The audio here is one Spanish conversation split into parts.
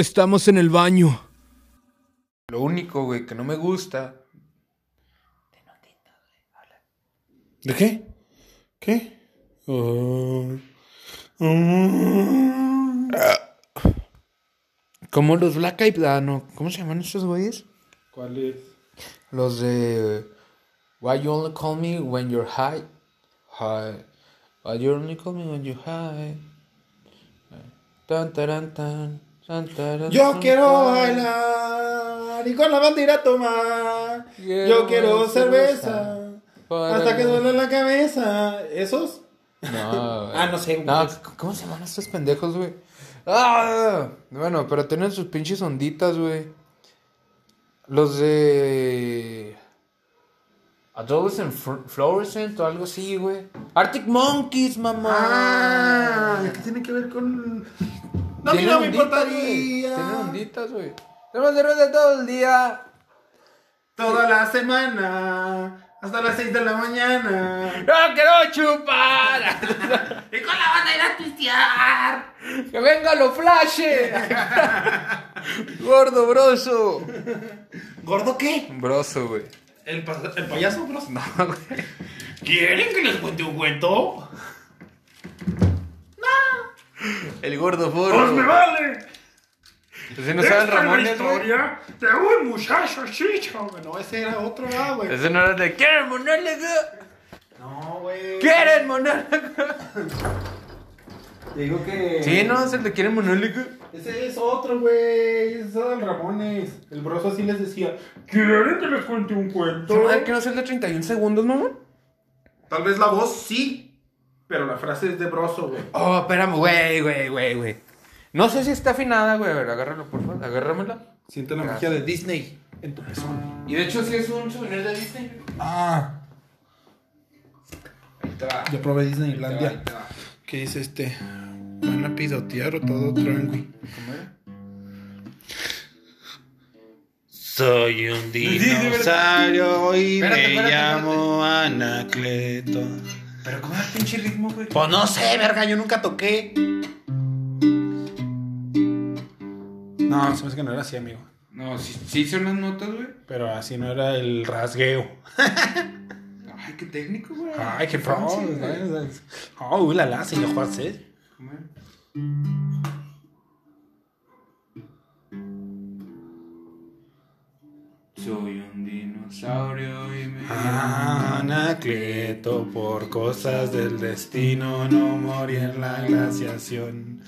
Estamos en el baño. Lo único, güey, que no me gusta. ¿De qué? ¿Qué? Oh. Mm. Como los Black Eyed ah, no, ¿Cómo se llaman estos güeyes? ¿Cuál es? Los de. Why you only call me when you're high? High. Why you only call me when you're high? Tan, taran, tan. tan, Yo quiero bailar y con la bandera tomar. Yo quiero cerveza hasta que duele la cabeza. ¿Esos? No, güey. Ah, no sé, No. ¿cómo se llaman estos pendejos, güey? Ah, bueno, pero tienen sus pinches onditas, güey. Los de. Adolescent Fl- Fluorescent o algo así, güey. Arctic Monkeys, mamá. Ah, ¿qué tiene que ver con.? No, no me importaría. Tienen onditas, güey. Tenemos cerveza todo el día. Toda la semana. Hasta las 6 de la mañana. ¡No quiero chupar! Y con la banda ir a pistear. ¡Que venga lo flashe! Gordo, broso. ¿Gordo qué? Broso, güey. ¿El, pa- el payaso, bro? No, güey. ¿Quieren que les cuente un cuento? El gordo ¡Pues me vale! Ese no sabe el Ramones, güey. historia de un muchacho chicho. No, ese era otro, ah, güey. Ese no era de ¿Quieren monólogo? No, güey. ¿Quieren monólogo? Te digo que. Sí, no, es el de ¿Quieren monólogo? Ese es otro, güey. Ese es el Ramones. El broso así les decía: ¿Quieren que les cuente un cuento? ¿Sabes que no es el de 31 segundos, mamá? Tal vez la voz sí. Pero la frase es de broso, güey. Oh, espérame, güey, güey, güey, güey. No sé si está afinada, güey. A ver, agárralo, por favor. Agárramela. Siente la magia de Disney en tu pezón. Y de hecho, sí es un souvenir de Disney. Ah, Ahí te va. yo probé Ahí te va, ahí Disneylandia. te va. ¿Qué dice este? Van a pidotear o todo tranqui. ¿Cómo era? Soy un dinosaurio y Espérate, me espérate, llamo Anacleto. Pero ¿cómo era el pinche ritmo, güey? Pues no sé, verga, yo nunca toqué. No, se me hace que no era así, amigo. No, sí, sí son las notas, güey. Pero así no era el rasgueo. Ay, qué técnico, güey. Ay, qué pro. Oh, uh, la la, señor José. ¿Cómo era? Soy un dinosaurio y me Anacleto, por cosas del destino, no morí en la glaciación.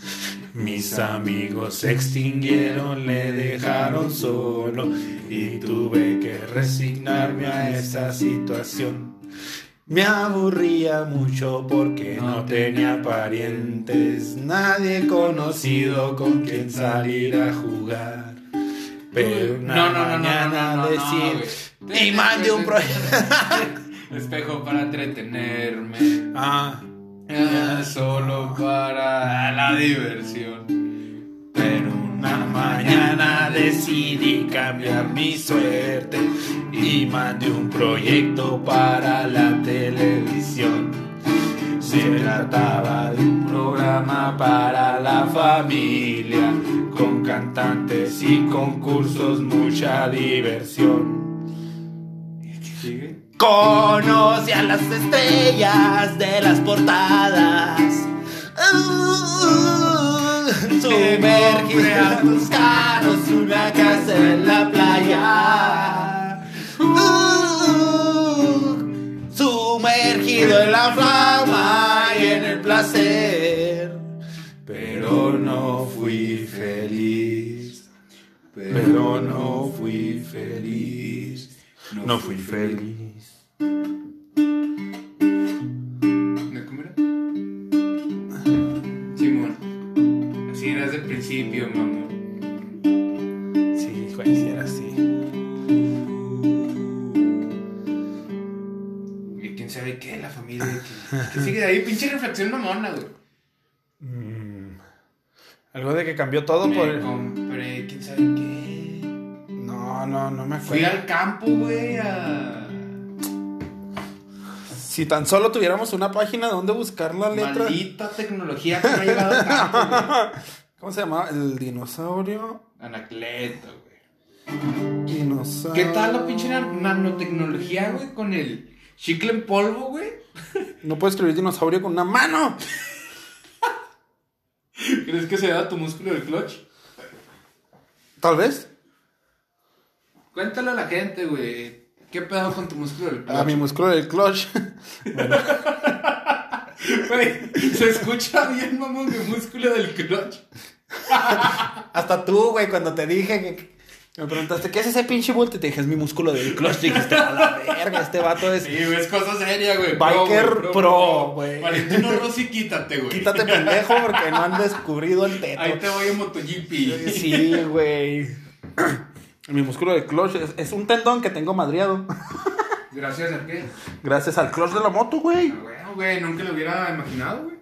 Mis amigos se extinguieron, le dejaron solo y tuve que resignarme a esa situación. Me aburría mucho porque no tenía parientes, nadie conocido con quien salir a jugar. Pero una No, no, no, no, mañana no, no, no, decidí- güey. y mandé un proyecto. Espejo para entretenerme. Ah, Ah, solo para la diversión. Pero una mañana decidí cambiar mi suerte y mandé un proyecto para la televisión. Se trataba de un programa para la familia, con cantantes y concursos, mucha diversión. sigue. Conoce a las estrellas de las portadas. Uh, sumergiré a tus caros una casa en la playa. Uh, sumergido en la flama y en el placer. Pero no fui feliz. Pero no fui feliz. No fui feliz. Reflexión mamona, güey. Mm, Algo de que cambió todo Me por. compré, quién sabe qué. No, no, no me Fui acuerdo. al campo, güey, a. Si tan solo tuviéramos una página donde buscar la letra. Maldita tecnología que me ha llegado al campo, güey. ¿Cómo se llamaba? El dinosaurio. Anacleto, güey. Dinosaurio. ¿Qué tal la pinche nan- nanotecnología, güey? Con el chicle en polvo, güey. No puedo escribir dinosaurio con una mano. ¿Crees que se da tu músculo del clutch? Tal vez. Cuéntale a la gente, güey. ¿Qué pedo con tu músculo del clutch? A mi músculo del clutch. Güey, se escucha bien, mamón, mi músculo del clutch. Hasta tú, güey, cuando te dije que. Me preguntaste, ¿qué es ese pinche bulto? Y te dije, es mi músculo del clutch. Dijiste, a la verga, este vato es. Sí, güey, es cosa seria, güey. Biker pro, güey. Valentino Rossi, quítate, güey. Quítate pendejo porque no han descubrido el teto. Ahí te voy en MotoGP. Sí, güey. Mi músculo del clutch es, es un tendón que tengo madriado. Gracias a qué. Gracias al clutch de la moto, güey. Ah, Bueno, güey, nunca lo hubiera imaginado, güey.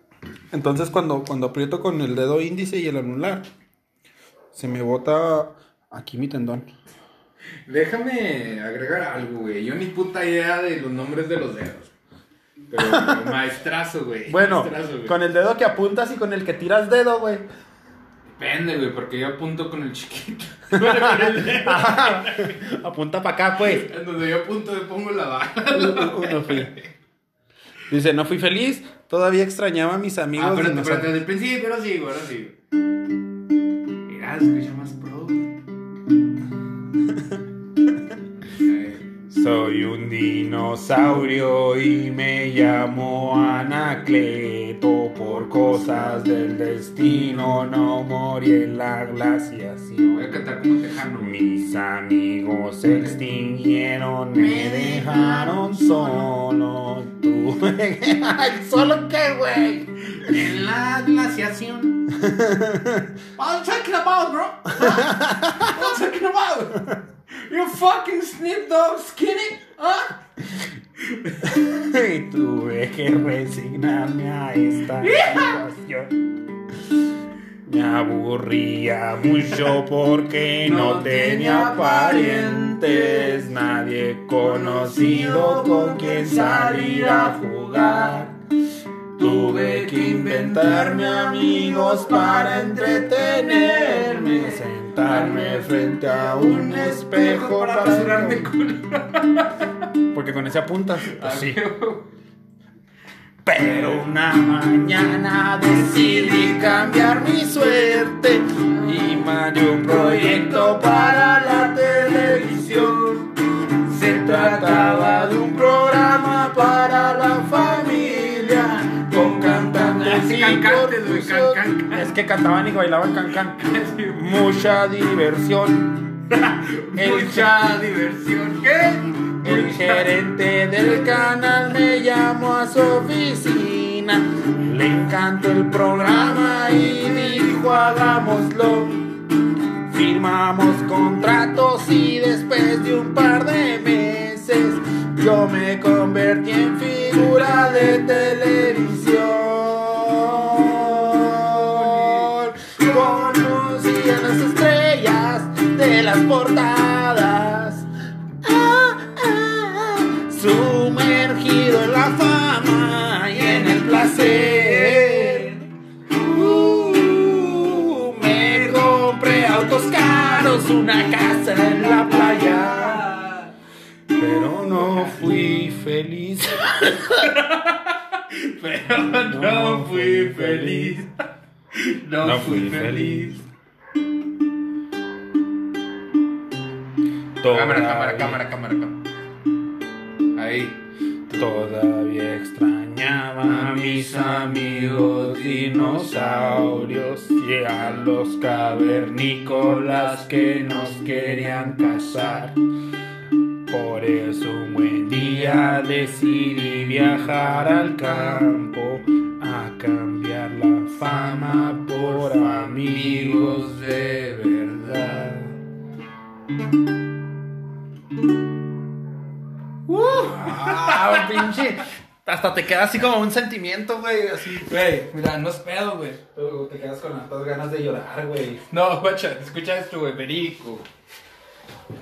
Entonces cuando, cuando aprieto con el dedo índice y el anular, se me bota aquí mi tendón. Déjame agregar algo, güey. Yo ni puta idea de los nombres de los dedos. Pero maestrazo, güey. Bueno, Maestrazo, güey. con el dedo que apuntas y con el que tiras dedo, güey. Depende, güey, porque yo apunto con el chiquito. Bueno, con el dedo. Apunta para acá, pues. En donde yo apunto, le pongo la fui. Dice, no fui feliz, todavía extrañaba a mis amigos. Ah, espérate, dinosaurios". espérate, desde el principio, ahora sí, güey, ahora sí. Mira, se escucha más Soy un dinosaurio y me llamo Anacleto. Por cosas del destino no morí en la Voy glaciación. a cantar como tejano. Mis amigos se extinguieron, me dejaron solo. Ay, ¿Solo qué, güey? En la glaciación. You talking about, bro? Huh? What are you talking about? You fucking Snoop Dogg skinny, huh? Y tuve que resignarme a esta situación. Me aburría mucho porque no tenía parientes, nadie conocido con quien salir a jugar. Tuve que inventarme amigos para entretenerme, sentarme frente a un espejo para rasurarme culo. Porque con ese apuntas. Así. Pero una mañana decidí cambiar mi suerte y mandé un proyecto para la televisión. Se trataba de un programa para Es que cantaban y bailaban can can. Mucha diversión. El Mucha diversión. ¿Qué? el gerente del canal me llamó a su oficina. Le encantó el programa y dijo hagámoslo. Firmamos contratos y después de un par de meses yo me convertí en figura de televisión. Las portadas. Ah, ah. Sumergido en la fama y en el placer. Uh, me compré autos caros, una casa en la playa. Pero no fui feliz. Pero no fui feliz. No, fui feliz. Cámara, cámara, cámara, cámara, cámara. Ahí. Todavía extrañaba a mis amigos dinosaurios y a los cavernícolas que nos querían cazar. Por eso un buen día decidí viajar al campo a cambiar la fama por amigos de verdad. Ah, pinche. Hasta te queda así como un sentimiento, güey, así. Güey, mira, no es pedo, güey. Pero te quedas con las ganas de llorar, güey. No, guacha, escucha esto, güey, perico.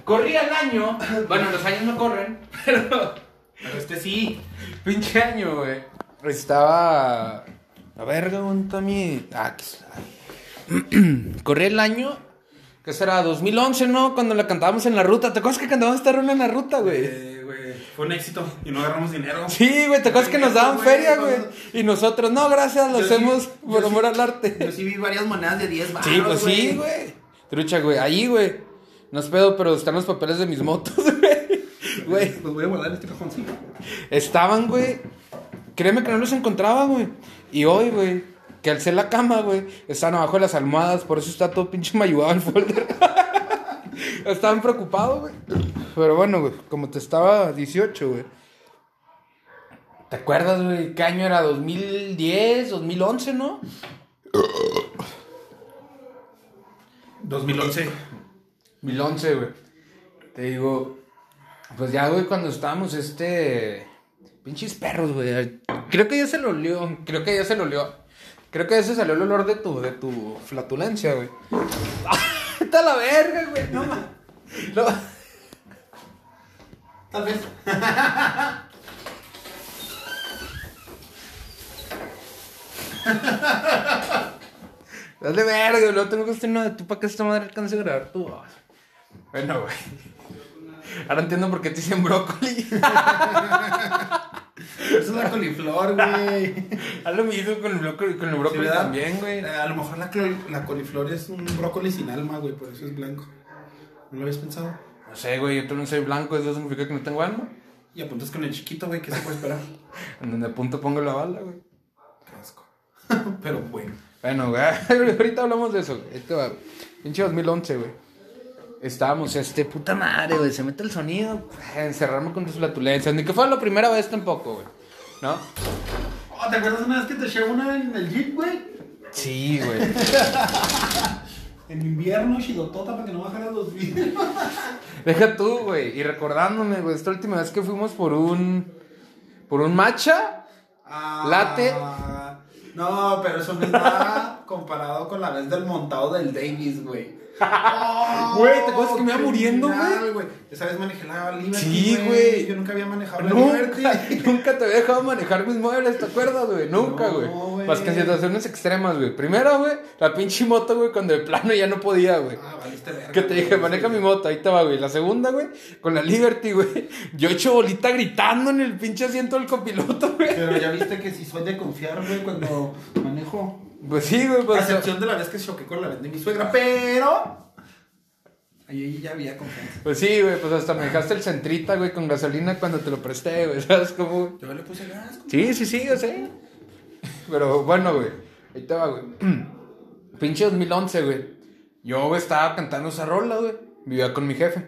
Corría el año. Bueno, los años no corren, pero. Pero este sí. Pinche año, güey. Estaba. A ver, ¿dónde está mi. Ah, está. Corría el año, ¿qué será? 2011, ¿no? Cuando la cantábamos en la ruta. ¿Te acuerdas que cantábamos esta rola en la ruta, güey? Güey, fue un éxito y no agarramos dinero. Sí, güey, ¿te acuerdas que nos daban Güey, feria, güey? Y nosotros, no, gracias, lo Yo hacemos yo por sí- amor al Yo arte. sí vi varias monedas de 10 baros. Sí, pues sí, güey. Trucha, güey. Ahí, güey. No es pedo, pero están los papeles de mis motos, güey. Güey. Los voy a guardar en este cajón, sí. Estaban, güey. Créeme que no los encontraba, güey. Y hoy, güey, que alcé la cama, güey, estaban abajo de las almohadas, por eso está todo pinche mayugado el folder. Estaban preocupados, güey. Pero bueno, güey, como te estaba 18, güey. ¿Te acuerdas, güey? ¿Qué año era? ¿2010? ¿2011, no? 2011. 2011, güey. Te digo, pues ya, güey, cuando estábamos, este. Pinches perros, güey. Creo que ya se lo olió. Creo que ya se lo olió. Creo que ya se salió el olor de tu, de tu flatulencia, güey. ¡Está la verga, güey! No, no. Tal vez. Dale verga. Luego tengo que hacer una de tú para que esta madre alcance a grabar tu. Bueno, güey. Ahora entiendo por qué te dicen brócoli. Es la coliflor, güey. Haz lo mismo con el brócoli, con el brócoli también, güey. Eh, a lo mejor la, col- la coliflor es un brócoli sin alma, güey, por eso es blanco. ¿No lo habías pensado? No sé, güey, yo también soy blanco, eso significa que no tengo alma. Y apuntas con el chiquito, güey, ¿qué se puede esperar? En donde apunto pongo la bala, güey. Qué asco. Pero bueno. Bueno, güey, ahorita hablamos de eso, güey. Este va. Pinche 2011, güey. Estábamos, este, puta madre, güey, se mete el sonido, eh, encerrarme con tus flatulencias. Ni que fuera la primera vez tampoco, güey. ¿No? Oh, ¿Te acuerdas una vez que te eché una en el jeep, güey? Sí, güey. En invierno, chidotota, para que no bajaras los vidrios. Deja tú, güey. Y recordándome, güey, esta última vez que fuimos por un. Por un matcha. Ah, Late. No, pero eso no es nada comparado con la vez del montado del Davis, güey. Güey, ¿te acuerdas que me iba muriendo, güey? Esa vez manejé la Liberty, Sí, güey. Yo nunca había manejado la Liberty. nunca te había dejado manejar mis muebles, ¿te acuerdas, güey? Nunca, No, güey. güey. Más que en situaciones extremas, güey. Primero, güey, la pinche moto, güey, cuando de plano ya no podía, güey. Ah, valiste verga. Que te dije, maneja mi moto, ahí te va, güey. La segunda, güey, con la Liberty, güey. Yo hecho bolita gritando en el pinche asiento del copiloto, güey. Pero ya viste que sí soy de confiar, güey, cuando manejo. Pues sí, güey, A pues. excepción de la vez que choqué con la vez de mi suegra, pero. Ahí ya había confianza. Pues sí, güey, pues hasta me dejaste el centrita, güey, con gasolina cuando te lo presté, güey. ¿Sabes cómo? Yo le puse gas. Sí, sí, sí, yo sé. Pero bueno, güey. Ahí te va, güey. Pinche 2011, güey. Yo, güey, estaba cantando esa rola, güey. Vivía con mi jefe.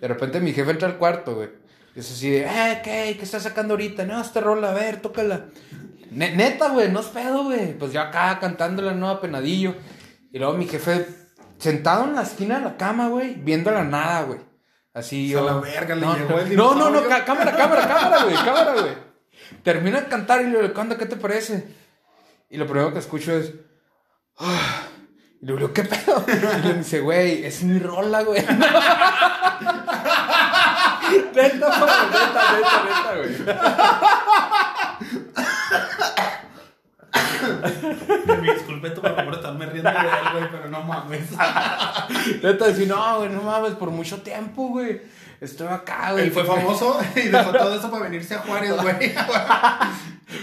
De repente mi jefe entra al cuarto, güey. Y es así de, eh, ¿qué? ¿Qué estás sacando ahorita? No, esta rola, a ver, tócala. Ne- neta, güey, no es pedo, güey. Pues yo acá cantándola, no, apenadillo. Y luego mi jefe sentado en la esquina de la cama, güey, viendo la nada, güey. Así A yo. la verga, le no, llegó el no, no, no, cámara, cámara, cámara, güey, cámara, güey. Termina de cantar y le digo. ¿Qué te parece? Y lo primero que escucho es. "Ah". Y le digo, ¿qué pedo? Y le dice, güey, es mi rola, güey. neta, güey, neta, neta, neta, güey. Me disculpe tu por estarme riendo de él, güey, pero no mames. Neta, decir, no, güey, no mames, por mucho tiempo, güey. Estoy acá, güey. Él fue famoso y dejó todo eso para venirse a Juárez, güey.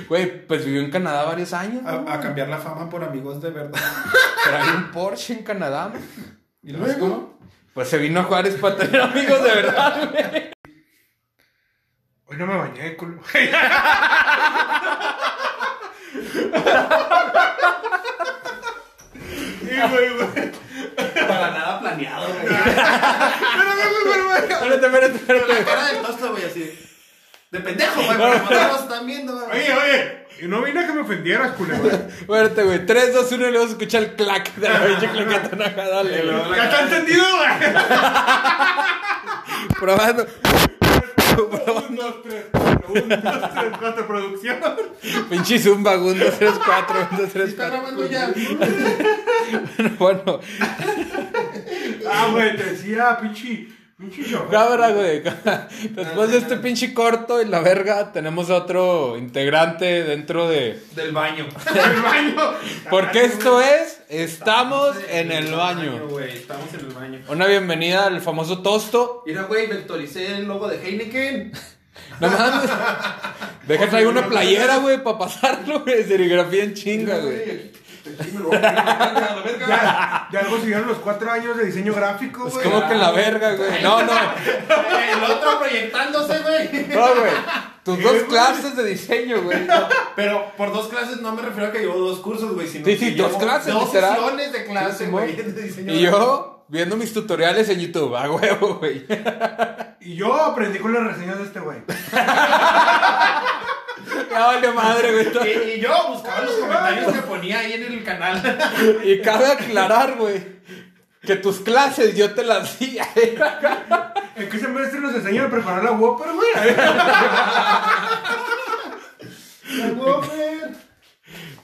Güey, pues vivió en Canadá varios años. ¿no? A, cambiar la fama por amigos de verdad. Pero hay un Porsche en Canadá. ¿Y luego? Pues se vino a Juárez para tener amigos de verdad, güey. Hoy no me bañé, culo. Para nada planeado, güey. Espérate, espérate, espérate. La cara del tosto, güey, así. De pendejo, güey, porque no están viendo, güey. Oye, oye. Y no vine a que me ofendieras, culero. Espérate, güey. 3, 2, 1 y luego se escucha el clac de la pinche claqueta naja. Dale, güey. ¿Ya está entendido, güey? Probando. Un, dos, tres. Un, dos, tres, cuatro. Producción. Pinche zumba, 1, 2, 3, 4, 1, 2, 3, Está 4. grabando ya. Bueno, Ah, güey, te decía, pinche. Cámara, güey. Después de este pinche corto y la verga, tenemos a otro integrante dentro de. Del baño. El baño. Porque esto es. Estamos en el baño. güey. Estamos en el baño. Una bienvenida al famoso tosto. Mira, güey, vectoricé el logo de Heineken. No mames. Deja traer una playera, güey, para pasarlo, güey. Serigrafía en chinga, güey. Ya, ya algo siguieron los cuatro años de diseño gráfico, Es güey. como que en la verga, güey. No, no. El otro proyectándose, güey. No, güey. Tus dos clases de diseño, güey. Pero por dos clases no me refiero a que llevo dos cursos, güey. sino Sí, sí, que dos clases, Dos literal. sesiones de clase, güey. Simón. de diseño Y yo viendo mis tutoriales en YouTube, a huevo, güey. Y yo aprendí con las reseñas de este güey. Ya valió madre, güey. Y, y yo buscaba los comentarios que ponía ahí en el canal. Y cabe aclarar, güey, que tus clases yo te las di. ¿En qué semestre nos enseñan a preparar la Whopper, güey? La Whopper.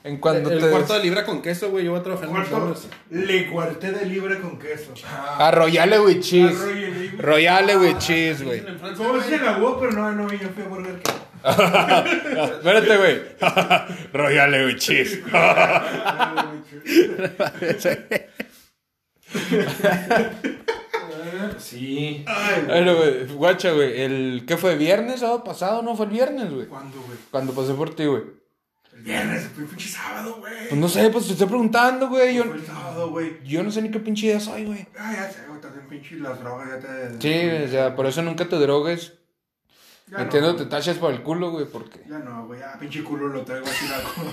En cuando el te. cuarto de libra con queso, güey. Yo voy a trabajar en le cuarté de libre con queso. Ah, Royale with cheese. Royale. Royale with cheese, güey. ¿Cómo se la Whopper? No, no, yo fui a Burger King. Espérate, güey. Royale with cheese. Sí. Bueno, güey, guacha, güey. El, ¿Qué fue? ¿Viernes? ¿Sábado pasado? No, fue el viernes, güey. ¿Cuándo, güey? Cuando pasé por ti, güey. El viernes, fue pinche sábado, güey. Pues no sé, pues te estoy preguntando, güey. Yo, Fue el sábado, güey. yo no sé ni qué pinche día soy, güey. Ah, ya sé, güey, también pinche las drogas ya te... Sí, o sea, por eso nunca te drogues. Ya Entiendo, no, te tachas por el culo, güey, porque. Ya no, güey, ya pinche culo lo traigo así la como...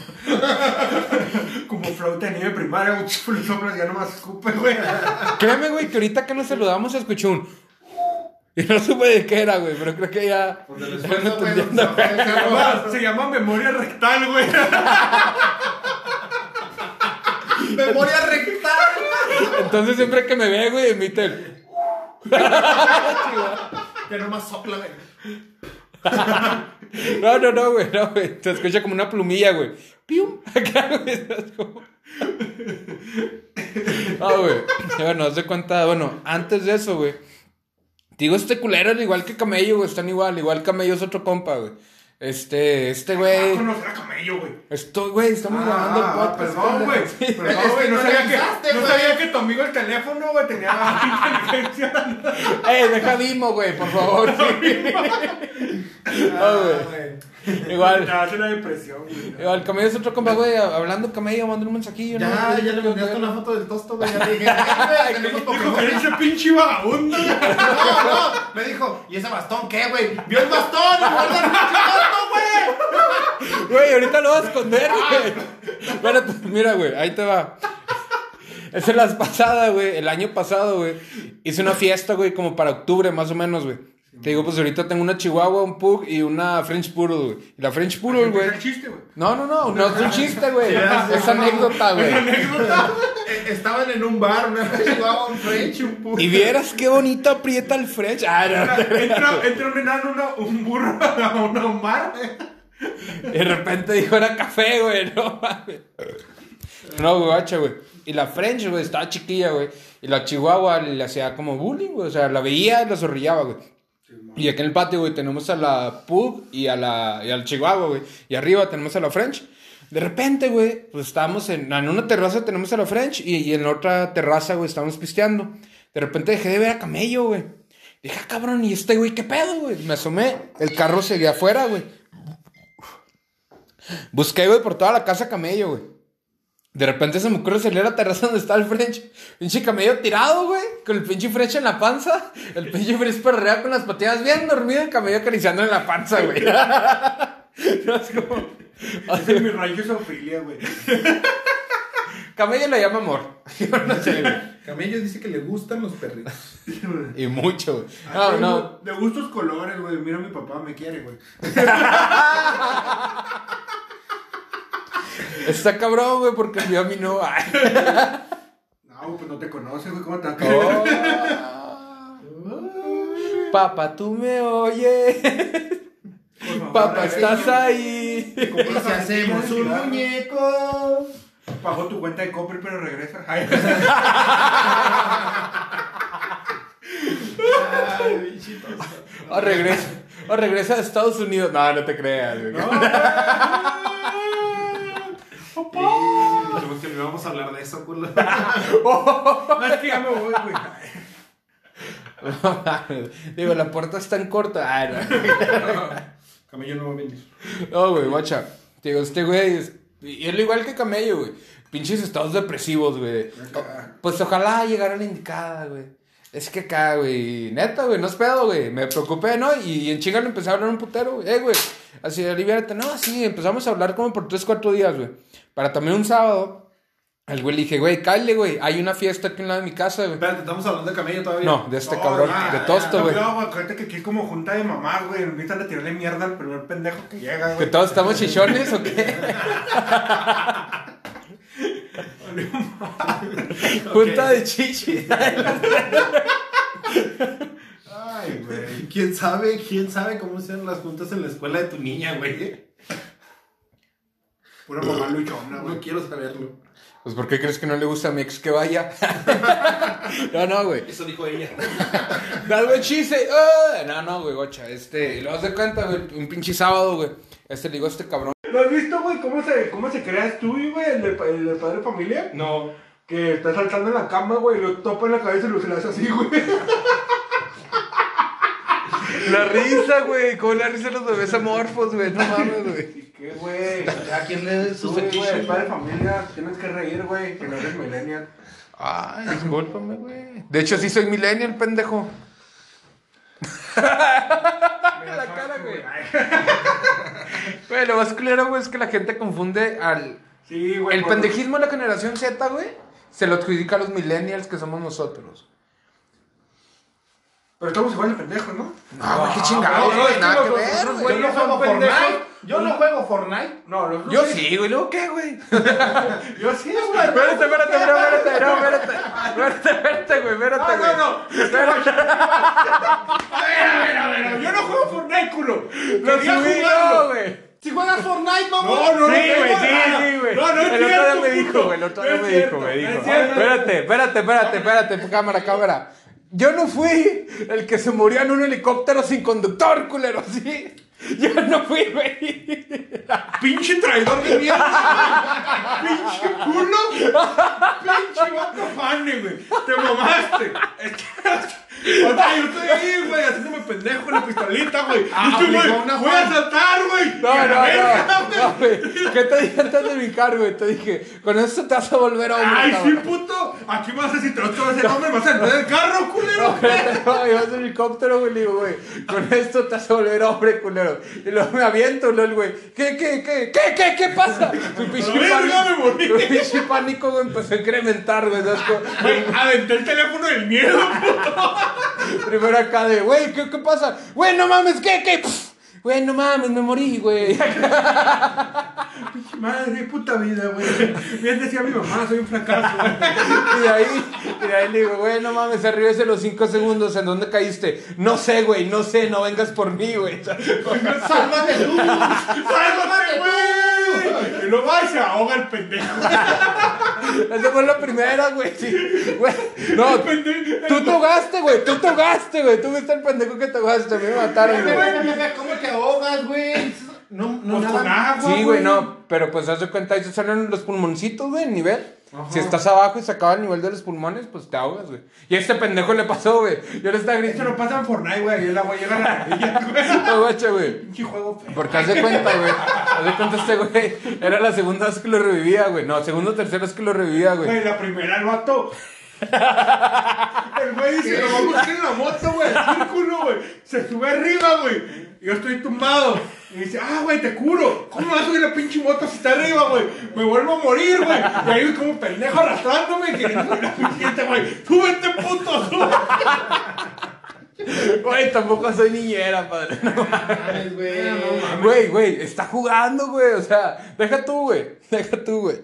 como flauta de nieve primaria, güey, le soplas ya nomás escupe, güey. Créeme, güey, que ahorita que nos saludamos escuché un. Y no supe de qué era, güey, pero creo que ya. Pues del esfuerzo, güey, llama, se llama memoria rectal, güey. Memoria rectal. Entonces siempre que me ve, güey, emite el. Que nomás sopla, güey. No, no, no, güey, no, güey. Se escucha como una plumilla, güey. ¡Pium! Acá, güey. es como- Ah, güey. Bueno, haz de cuenta, bueno, antes de eso, güey. Digo, este culero es igual que Camello, güey. Están igual. Igual Camello es otro compa, güey. Este, este, Ah, güey. conocer a camello, güey. Estoy, güey, estamos grabando el Ah, podcast. perdón, güey. Sí. Perdón, güey. No, no sabía que, no sabía que tu amigo el teléfono, güey, tenía inteligencia. Eh, deja Dimo, güey, por favor. Ah, güey. Igual. Te hace una depresión, güey. Igual, Camello es otro compa, güey. Hablando Camello, mandó un mensajillo. Ya, ¿no? ya le mandaste una foto del tosto, güey. Ya le dije, "Ay, güey, tenemos Dijo Pokémon". que ese pinche vagabundo. No, no, me dijo, ¿y ese bastón qué, güey? ¡Vio el bastón! ¡Y guarda el pinche tosto, güey! Güey, ahorita lo vas a esconder, güey. Espérate, mira, güey, ahí te va. Esa es la pasada, güey. El año pasado, güey. Hice una fiesta, güey, como para octubre, más o menos, güey. Te digo, pues ahorita tengo una chihuahua, un pug y una French Poodle, güey. Y la French Poodle, güey. Es chiste, güey. No, no, no, no es un chiste, güey. sé, Es anécdota, güey. Eh, Estaban en un bar, una llevaba un French, un pu- Y vieras qué bonito aprieta el French. Ah, no. Entra, entra un enano, una- un burro a una mar. De repente dijo era café, güey. No mames. No, güey, guacha, güey. Y la French, güey, estaba chiquilla, güey. Y la Chihuahua le hacía como bullying, güey. O sea, la veía y la zorrillaba, güey. Y aquí en el patio, güey, tenemos a la Pug y a la y al Chihuahua, güey. Y arriba tenemos a la French. De repente, güey, pues estábamos en, en una terraza, tenemos a la French. Y, en la otra terraza, güey, estábamos pisteando. De repente dejé de ver a Camello, güey. Dije, ah, cabrón, ¿y este güey qué pedo, güey? Me asomé. El carro seguía afuera, güey. Busqué, güey, por toda la casa camello, güey. De repente se me ocurre salir a la terraza donde está el French. Pinche camello tirado, güey. Con el pinche French en la panza. El pinche French arriba con las patillas bien dormido. El camello acariciando en la panza, güey. No, es como... Es mi rancho Sofilia, güey. Camello le llama amor. Yo no sé, güey. Camello dice que le gustan los perritos. Y mucho, güey. Ah, No, no. De gustos colores, güey. Mira, mi papá me quiere, güey. Está cabrón, güey, porque vio a mí no. Ay. No, pues no te conoce, güey. ¿Cómo te va a? Oh. Papá, tú me oyes. Favor, Papá, estás ahí. Y si hacemos un muñeco. Pagó tu cuenta de Coppel, pero regresa. Ay, O regresa, o regresa a Estados Unidos. No, no te creas, güey. Que a hablar de eso, culo. No, es que ya me voy, güey. Digo, la puerta es tan corta. Ah, no. Camello no va a venir. No, güey, guacha. Digo, este güey es. Y es lo igual que Camello, güey. Pinches estados depresivos, güey. Pues ojalá llegara la indicada, güey. Es que acá, güey. Neta, güey, no es pedo, güey. Me preocupé, ¿no? Y, en chinga le empecé a hablar un putero, güey. Eh, güey. Así, aliviárate. No, así, empezamos a hablar como por 3, 4 días, güey. Para también un sábado. Al güey le dije, güey, cállate, güey. Hay una fiesta aquí en la de mi casa, güey. Espérate, estamos hablando de camello todavía. No, de este cabrón, de tosto, güey. No, güey, acuérdate que aquí es como junta de mamás, güey. Necesitan de tirarle mierda al primer pendejo que llega, ¿Que güey. todos estamos chichones o qué? Junta de chichi. Ay, güey. ¿Quién sabe, quién sabe cómo sean las juntas en la escuela de tu niña, güey? Pura mamá luchona, güey. No quiero saberlo. Pues, ¿por qué crees que no le gusta a mi ex que vaya? no, no, güey. Eso dijo ella. That's what she said. Ah, no, no, güey, gocha. Este, lo vas de cuenta, güey. Un pinche sábado, güey. Este le digo a este cabrón. ¿Lo has visto, güey? ¿Cómo se, cómo se crea tú, güey? El de, el de padre de familia. No. Que está saltando en la cama, güey. Lo topa en la cabeza y lo se le hace así, güey. La risa, güey. Como la risa de los bebés amorfos, güey. No mames, güey. ¿Qué, güey? ¿A quién sus güey, fetiches? padre de familia. Tienes que reír, güey. Que no eres millennial. Ay, discúlpame, güey. De hecho, sí soy millennial, pendejo. la cara, güey. Güey, lo más culero, güey, es que la gente confunde al... Sí, güey. El pendejismo de la generación Z, güey, se lo adjudica a los millennials que somos nosotros. Pero estamos igual de pendejos, ¿no? No, güey, qué chingado, no, güey, es que nada que ver, güey. Yo no juego. Fortnite. Yo no juego Fortnite. No, los Yo sí, güey, luego qué, güey. Yo sí, güey. Espérate, espérate, espérate, no, espérate. Espérate, espérate, güey, espérate, No, güey. no, no. Espérate. A ver, a ver, a ver. Yo no juego Fortnite, culo. Lo subí, no, güey. Si juegas Fortnite, mamá. No, no, no. Sí, güey, sí, sí, güey. No, no es El otro día me dijo, güey, el otro No día me dijo, me no dijo. Espérate, espérate, espérate, espérate, cámara, cámara. Yo no fui el que se murió en un helicóptero sin conductor, culero, ¿sí? Yo no fui, güey. Pinche traidor de mierda. Pinche culo. Pinche vato fane, güey. Te mamaste. O sea, yo estoy ahí, güey, haciéndome pendejo en la pistolita, güey. Ah, Y tú, güey, una voy a saltar, güey. No, no, verga, no, no, güey. ¿Qué te dije antes de brincar, güey? Te dije, con esto te vas a volver hombre, Ay, sí, cabrón. puto. Aquí vas a decir, te vas a hacer hombre, vas a entrar el carro, culero. No, no, ibas en helicóptero, güey, le digo, güey, con esto te vas a volver hombre, culero. Y luego me aviento, el güey, ¿qué, qué, qué, qué, qué, qué pasa? Tu pinche. Tu pinche pánico, güey, empezó a incrementar, güey, Güey, aventé el teléfono del miedo, puto. Primero acá de, güey, ¿qué, qué pasa? Güey, no mames, ¿qué, qué? Güey, no mames, me morí, güey. Madre puta vida, güey. Bien decía mi mamá, soy un fracaso, güey. Y de ahí, y de ahí le digo, güey, no mames, arribese los cinco segundos, ¿en dónde caíste? No sé, güey, no sé, no vengas por mí, güey. ¡Sálvate tú! ¡Sálvate, güey! Y luego ay, se ahoga el pendejo. Esa fue la primera, güey, sí. Güey, no, tú te ahogaste, güey, tú te ahogaste, güey. Tú viste el pendejo que te ahogaste, me mataron, güey. ¿Cómo te ahogas, güey? No, no, Pues con agua, Sí, güey, no, pero pues haz de cuenta, ahí se salen los pulmoncitos, güey, el nivel. Ajá. Si estás abajo y se acaba el nivel de los pulmones, pues te ahogas, güey. Y a este pendejo le pasó, güey. Yo le estaba Esto gritando, no pasa en Fortnite, güey. El agua llega a la rodilla, güey. no, guacha, güey. Pinche juego feo. Porque haz de cuenta, güey. Haz de cuenta este güey. Era la segunda vez que lo revivía, güey. No, segunda o tercera vez que lo revivía, güey. Güey, la primera, el vato. El güey dice, lo vamos a buscar en la moto, güey, el círculo, güey. Se sube arriba, güey. Y Yo estoy tumbado. Y dice, ah, güey, te curo. ¿Cómo vas a subir la pinche moto si está arriba, güey? Me vuelvo a morir, güey. Y ahí como pendejo arrastrándome, queriendo subir la pinche güey. Súbete, puto, súbete. Güey, tampoco soy niñera, padre. No, Mames, güey. Güey, güey, está jugando, güey. O sea, deja tú, güey. Deja tú, güey.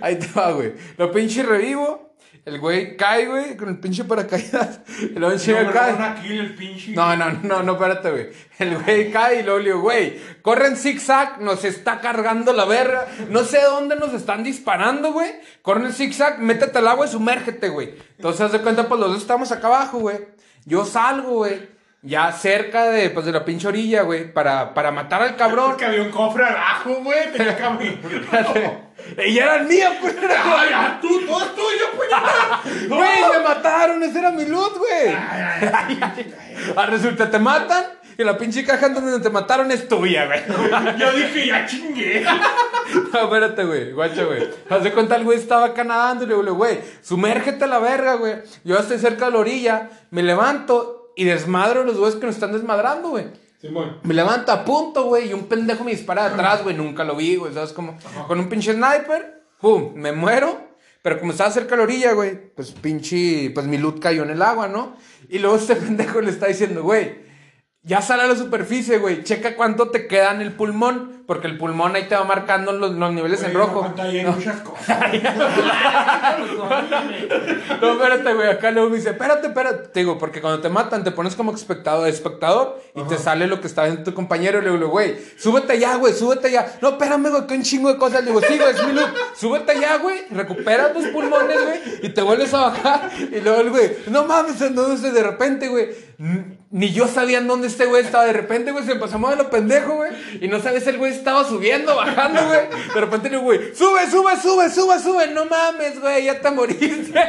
Ahí te va, güey. Lo pinche revivo. El güey cae, güey, con el pinche paracaídas. Y luego No, cae. el pinche. No, no, no, no, espérate, güey. El güey cae y luego le digo, güey, corre en zigzag, nos está cargando la verga. No sé dónde nos están disparando, güey. Corre en zigzag, métete al agua y sumérgete, güey. Entonces, haz de cuenta, pues los dos estamos acá abajo, güey. Yo salgo, güey. Ya cerca de, pues, de la pinche orilla, güey, para, para matar al cabrón. Porque había un cofre abajo, güey. Tenía camino. y ya eran mías, pues. Ay, ya, tú, todo es tuyo, pues. Güey, me mataron, ese era mi loot, güey. Ah, resulta, te matan y la pinche caja donde te mataron es tuya, güey. Yo dije, ya chingué. No, espérate, güey, guacha, güey. Haz de cuenta, el güey estaba acá nadando y le digo, güey, sumérgete a la verga, güey. Yo estoy cerca de la orilla, me levanto y desmadro a los güeyes que nos están desmadrando, güey. Simón. Me levanto a punto, güey, y un pendejo me dispara de atrás, güey. Nunca lo vi, güey, ¿sabes cómo? Con un pinche sniper, pum, me muero. Pero como estaba cerca de la orilla, güey, pues pinche, pues mi loot cayó en el agua, ¿no? Y luego este pendejo le está diciendo, güey, ya sale a la superficie, güey, checa cuánto te queda en el pulmón, porque el pulmón ahí te va marcando los, los niveles en rojo. Muchas cosas. No, espérate, güey. Acá luego me dice, espérate, espérate. Te digo, porque cuando te matan, te pones como espectador, espectador y te sale lo que está en tu compañero. Y le digo, güey, súbete ya, güey, súbete ya. No, espérame, güey, que un chingo de cosas. Le digo, sí, güey, es mi look. Súbete ya, güey. Recuperas los pulmones, güey, y te vuelves a bajar. Y luego el güey, no mames, entonces de repente, güey. Ni yo sabía en dónde este güey estaba. De repente, güey, se empezó a mover lo pendejo, güey. Y no sabes, el güey estaba subiendo, bajando, güey. De repente le digo, güey, sube, sube, sube, sube, sube. No mames, güey, ya te moriste.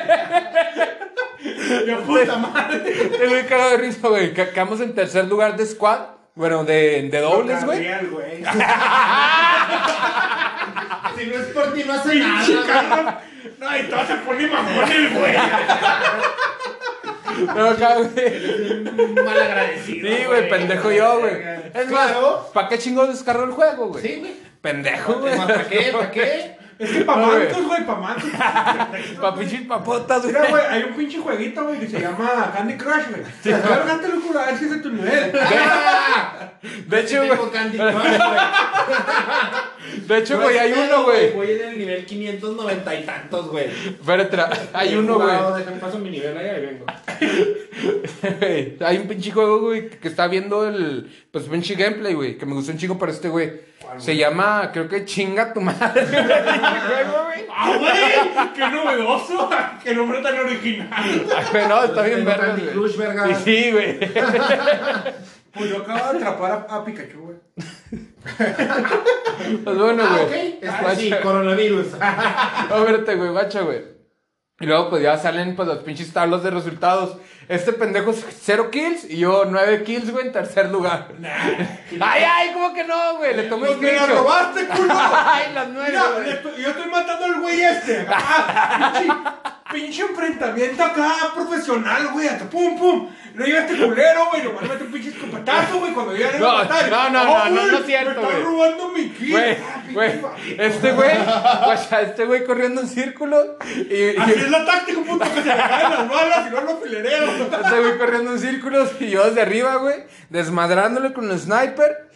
Yo, puta madre. Estoy muy cagado de risa, güey. Que Quedamos en tercer lugar de squad. Bueno, de, de dobles, güey. Güey. Si no es por ti, no hace nada. No, y todo se pone mamón el güey. No, güey. Mal agradecido. Sí, güey, pendejo yo, güey. Es más. ¿para qué chingos descargó el juego, güey? Sí, güey. Pendejo, güey. ¿Para qué? ¿Para qué? Es que pa' mantos, güey, pa' mantos. Pa' pinches papotas, güey. Mira, güey, hay un pinche jueguito, güey, que se llama Candy Crush, güey. Cárgate, loco, a ver si es de tu nivel. De hecho, güey. Tengo Candy Crush, güey. De hecho, güey, hay uno, güey. Voy en el nivel 590 y tantos, güey. Espérate, hay uno, güey. Déjame paso mi nivel ahí, ahí vengo. Güey, Hay un pinche juego, güey, que está viendo el. Pues pinche gameplay, güey. Que me gustó un chingo para este, güey. Se llama, creo que chinga tu madre. ¡Ah, güey! ¡Qué novedoso! ¡Qué nombre tan original! Ay, güey, no, está bien verga, güey. Sí, güey. Pues yo acabo de atrapar a, a Pikachu, güey. Pues bueno, Ah, güey. ok. Ah, sí, coronavirus. No, espérate, güey, guacha, güey. Y luego, pues ya salen, pues, los pinches tablos de resultados. Este pendejo es cero kills y yo nueve kills, güey, en tercer lugar. Ay, ay, ¿cómo que no, güey? Le tomé me la robaste, culo. Ay, las nueve, Mira, yo estoy matando al güey este. Ah, pinche, enfrentamiento acá profesional, güey. Hasta pum, pum. No llega este culero, güey. Nomás mete un pinche escopetazo, güey. Cuando llega a No, matar. no, no, Oh, no, no, güey, no es cierto, Me está güey. robando mi kill. Güey, Ah, güey, este güey, guacha, este güey corriendo en círculo y, y- Así es la táctica, puto, que se le caen las balas y no los filereos. este güey corriendo en círculos y yo desde arriba, güey, desmadrándole con el sniper.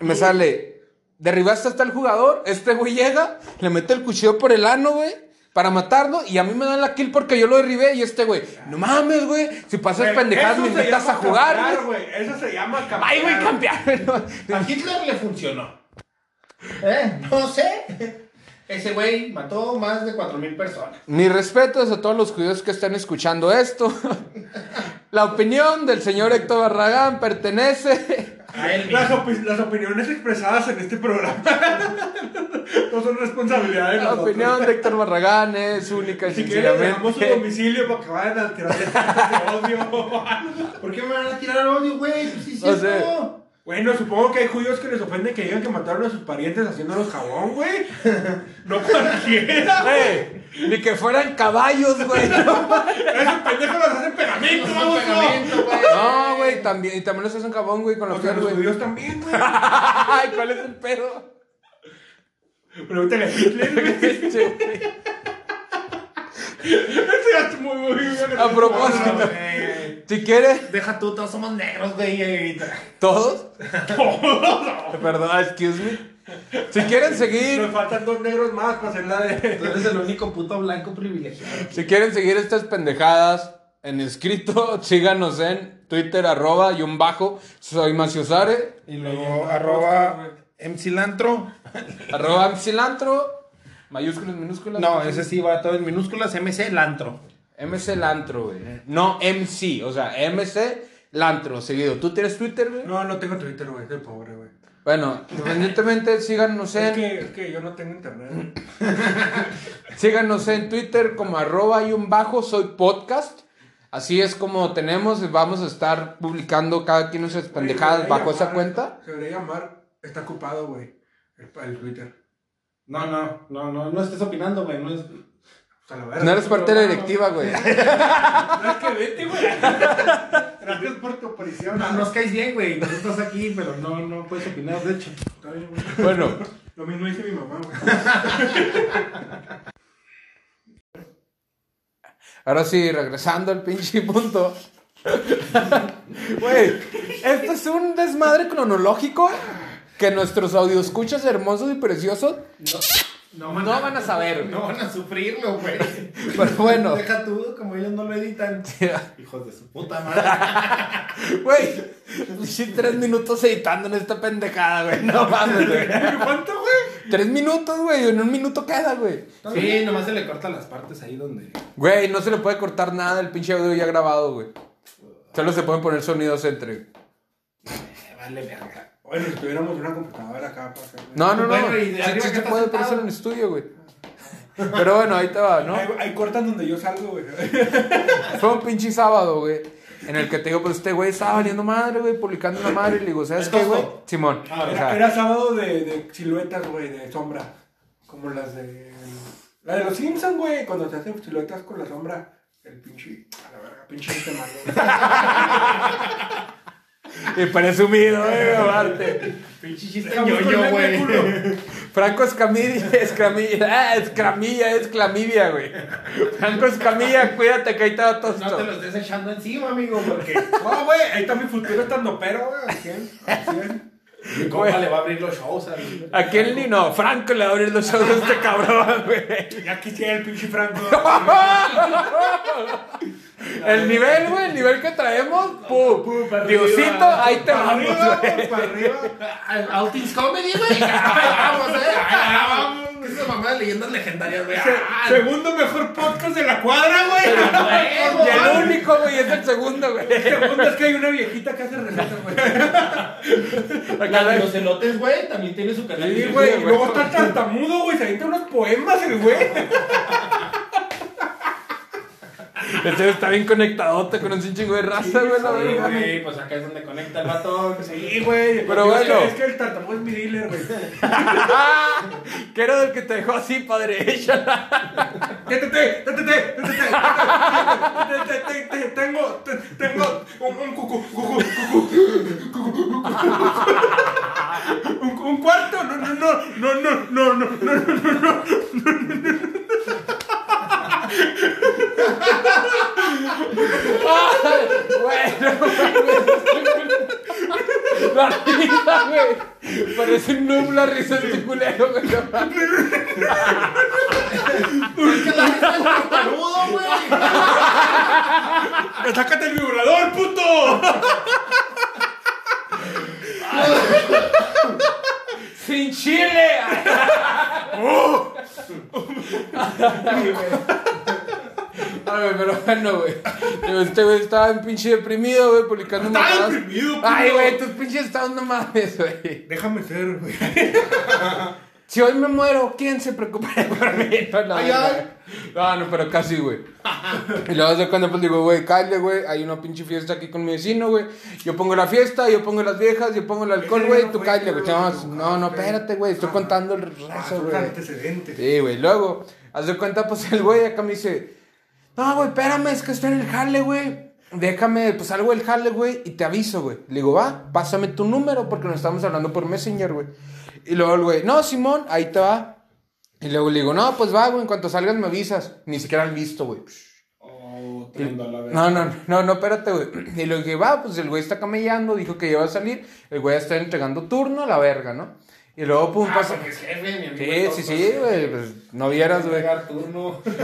Y me sale, derribaste hasta el jugador, este güey llega, le mete el cuchillo por el ano, güey. Para matarlo, y a mí me dan la kill porque yo lo derribé. Y este güey, no mames, güey. Si pasas pendejadas, me invitas a jugar, campear, güey. Eso se llama campear. Ay, güey, campear. A Hitler le funcionó. ¿Eh? No sé. Ese güey mató más de 4.000 personas. Mis respetos a todos los judíos que están escuchando esto. La opinión del señor Héctor Barragán pertenece. A él Las, las opiniones expresadas en este programa no son responsabilidad de La nosotros. opinión de Héctor Barragán es única y Si quieren, dejamos su sencillamente. domicilio para que vayan a tirar de odio. ¿Por qué me van a tirar odio, güey? Pues sí, sí, No sé. no. Bueno, supongo que hay judíos que les ofenden que digan que mataron a sus parientes haciéndolos jabón, güey. No cualquiera, güey. Ni que fueran caballos, güey. Esos pendejos los hacen pegamento, vamos. Pegamento, güey. No, güey, también, y también los hacen jabón, güey, con la O sea, los judíos también, güey. Ay, ¿cuál es el pedo? Pregúntale a Hitler, güey. Sí, güey. Eso ya es muy, muy, muy A propósito. Si quieres, Deja tú, todos somos negros, güey. todos. Perdón, excuse me. Si quieren seguir Nos faltan dos negros más para hacer la Tú de. eres el único puto blanco privilegiado. Si quieren seguir estas pendejadas en escrito, síganos en Twitter, arroba y un bajo, soy Maciosare, Y luego arroba mcilantro. arroba cilantro, mayúsculas, minúsculas. No, ese sí va todo en minúsculas, mc lantro. MC Lantro, güey. No MC, o sea, MC Lantro, seguido. ¿Tú tienes Twitter, güey? No, no tengo Twitter, güey. Soy pobre, güey. Bueno, independientemente, síganos Es en, que, es que yo no tengo internet. síganos en Twitter como arroba y un bajo, soy podcast. Así es como tenemos, vamos a estar publicando cada quien nuestras pendejadas bajo esa cuenta. Se debería llamar. Está ocupado, güey. El, el Twitter. No, no, no, no, no estés opinando, güey. No es... A la verga. No eres parte de la directiva, güey. No es que vete, güey. Gracias por tu aparición. No, nos caes bien, güey. Nos estás aquí, pero no, no puedes opinar, de hecho. Está bien, güey. Bueno, Lo mismo dice mi mamá, güey. ahora sí, regresando al pinche punto. Güey, esto es un desmadre cronológico que nuestros audioscuchas hermosos y preciosos No, no van a saber, güey. No van a sufrirlo, güey. Pero bueno. Deja tú, como ellos no lo editan. Hijos de su puta madre. Güey, sí, tres minutos editando en esta pendejada, güey. No mames, güey. ¿Cuánto, güey? Tres minutos, güey. En un minuto queda, güey. Sí, nomás se le cortan las partes ahí donde. Güey, no se le puede cortar nada del pinche audio ya grabado, güey. Solo se pueden poner sonidos entre. Eh, vale, verga. Bueno, si tuviéramos una computadora acá para hacer. No, no, no. Bueno, y de Sí, arriba sí que se puede, pero en el estudio, güey. Pero bueno, ahí te va, ¿no? Ahí, ahí cortan donde yo salgo, güey. Fue un pinche sábado, güey. En el que te digo, pues este güey estaba valiendo madre, güey, publicando una madre. Y le digo, ¿sabes ¿El qué, güey? Simón. Ah, o Era, sea, era sábado de, de siluetas, güey, de sombra. Como las de. La de los Simpsons, güey, cuando se hacen siluetas con la sombra. El pinche. A la verga, pinche este malo. Y presumido, güey, aparte. Pinche chiste Déjame ñoño, ponerme güey. culo. Franco Escamilla, Escamilla, ah, Escramilla, es clamidia, güey. Franco Escamilla, cuídate que ahí te va todo No te lo estés echando encima, amigo, porque No, güey, ahí está mi futuro estando pero, güey. al 100, al 100. Mi compa le va a abrir los shows. al- ¿A quién ni no? Franco le va a abrir los shows a este cabrón, güey. Ya quisiera el pinche Franco. El nivel, güey, el nivel que traemos, pu, Diosito, ahí te Para vamos, arriba, güey. güey, para arriba. Al Outings Comedy, güey. Ahí Vamos, eh. Ahí vamos. ¿Qué es esa mamá de leyendas legendarias, güey? Se- Ah, Segundo mejor podcast de la cuadra, güey. huevo, Y el único, güey, es el segundo, güey. Segundo es que hay una viejita que hace recetas, güey. La de los elotes, güey, también tiene su canal. Sí, de güey. Y luego está tartamudo, güey. Se avienta unos poemas, el güey. Este está bien conectadote con un chingo de raza, güey, Sí, güey, pues acá es donde conecta el vato. Sí, güey. Pero bueno. Es que el tartamudo es mi dealer, güey. Que era del que te dejó así, padre. Tengo, te- tengo un, un cucu, cucu, cucu. Un, cuarto. No, no, no, no, no, no, no, no, no. Bueno, La risa, güey. Parece un noob la risa de este culero, güey. no mames. Es que la risa es tartamudo, güey. ¡Sácate el vibrador, puto! ¡Sin chile! Ay, güey. Ay, güey, pero bueno, güey. Este güey estaba en pinche deprimido, güey, publicando Estaba mamadas. deprimido, Ay, güey, tus pinches estados no mames, güey. Déjame ser, güey. Si hoy me muero, ¿quién se preocuparía por mí? No, no, Ay, no. ay. No, no, pero casi, güey. Y luego de cuando pues digo, güey, cállate, güey, hay una pinche fiesta aquí con mi vecino, güey. Yo pongo la fiesta, yo pongo las viejas, yo pongo el alcohol, Ese güey, no tú fue, cállate, güey. güey, No, no, no, no, güey. espérate, güey, estoy contando el rezo, Ah, Son güey. antecedentes. Sí, güey, luego, haz de cuenta, pues el güey acá me dice, no, güey, espérame, es que estoy en el jale, güey. Déjame, pues salgo del jale, güey, y te aviso, güey. Le digo, va, pásame tu número porque nos estamos hablando por Messenger, güey. Y luego el güey, no, Simón, ahí te va. Y luego le digo, no, pues va, güey, en cuanto salgas me avisas. Ni siquiera han visto, güey. Oh, tremendo a la vez. No, no, no, no, espérate, güey. Y le dije, va, pues el güey está camellando, dijo que iba a salir. El güey está entregando turno, la verga, ¿no? Y luego, pum, Ah, pasa. es jefe, mi amigo. Sí, sí, sí, güey, pues no vieras, güey.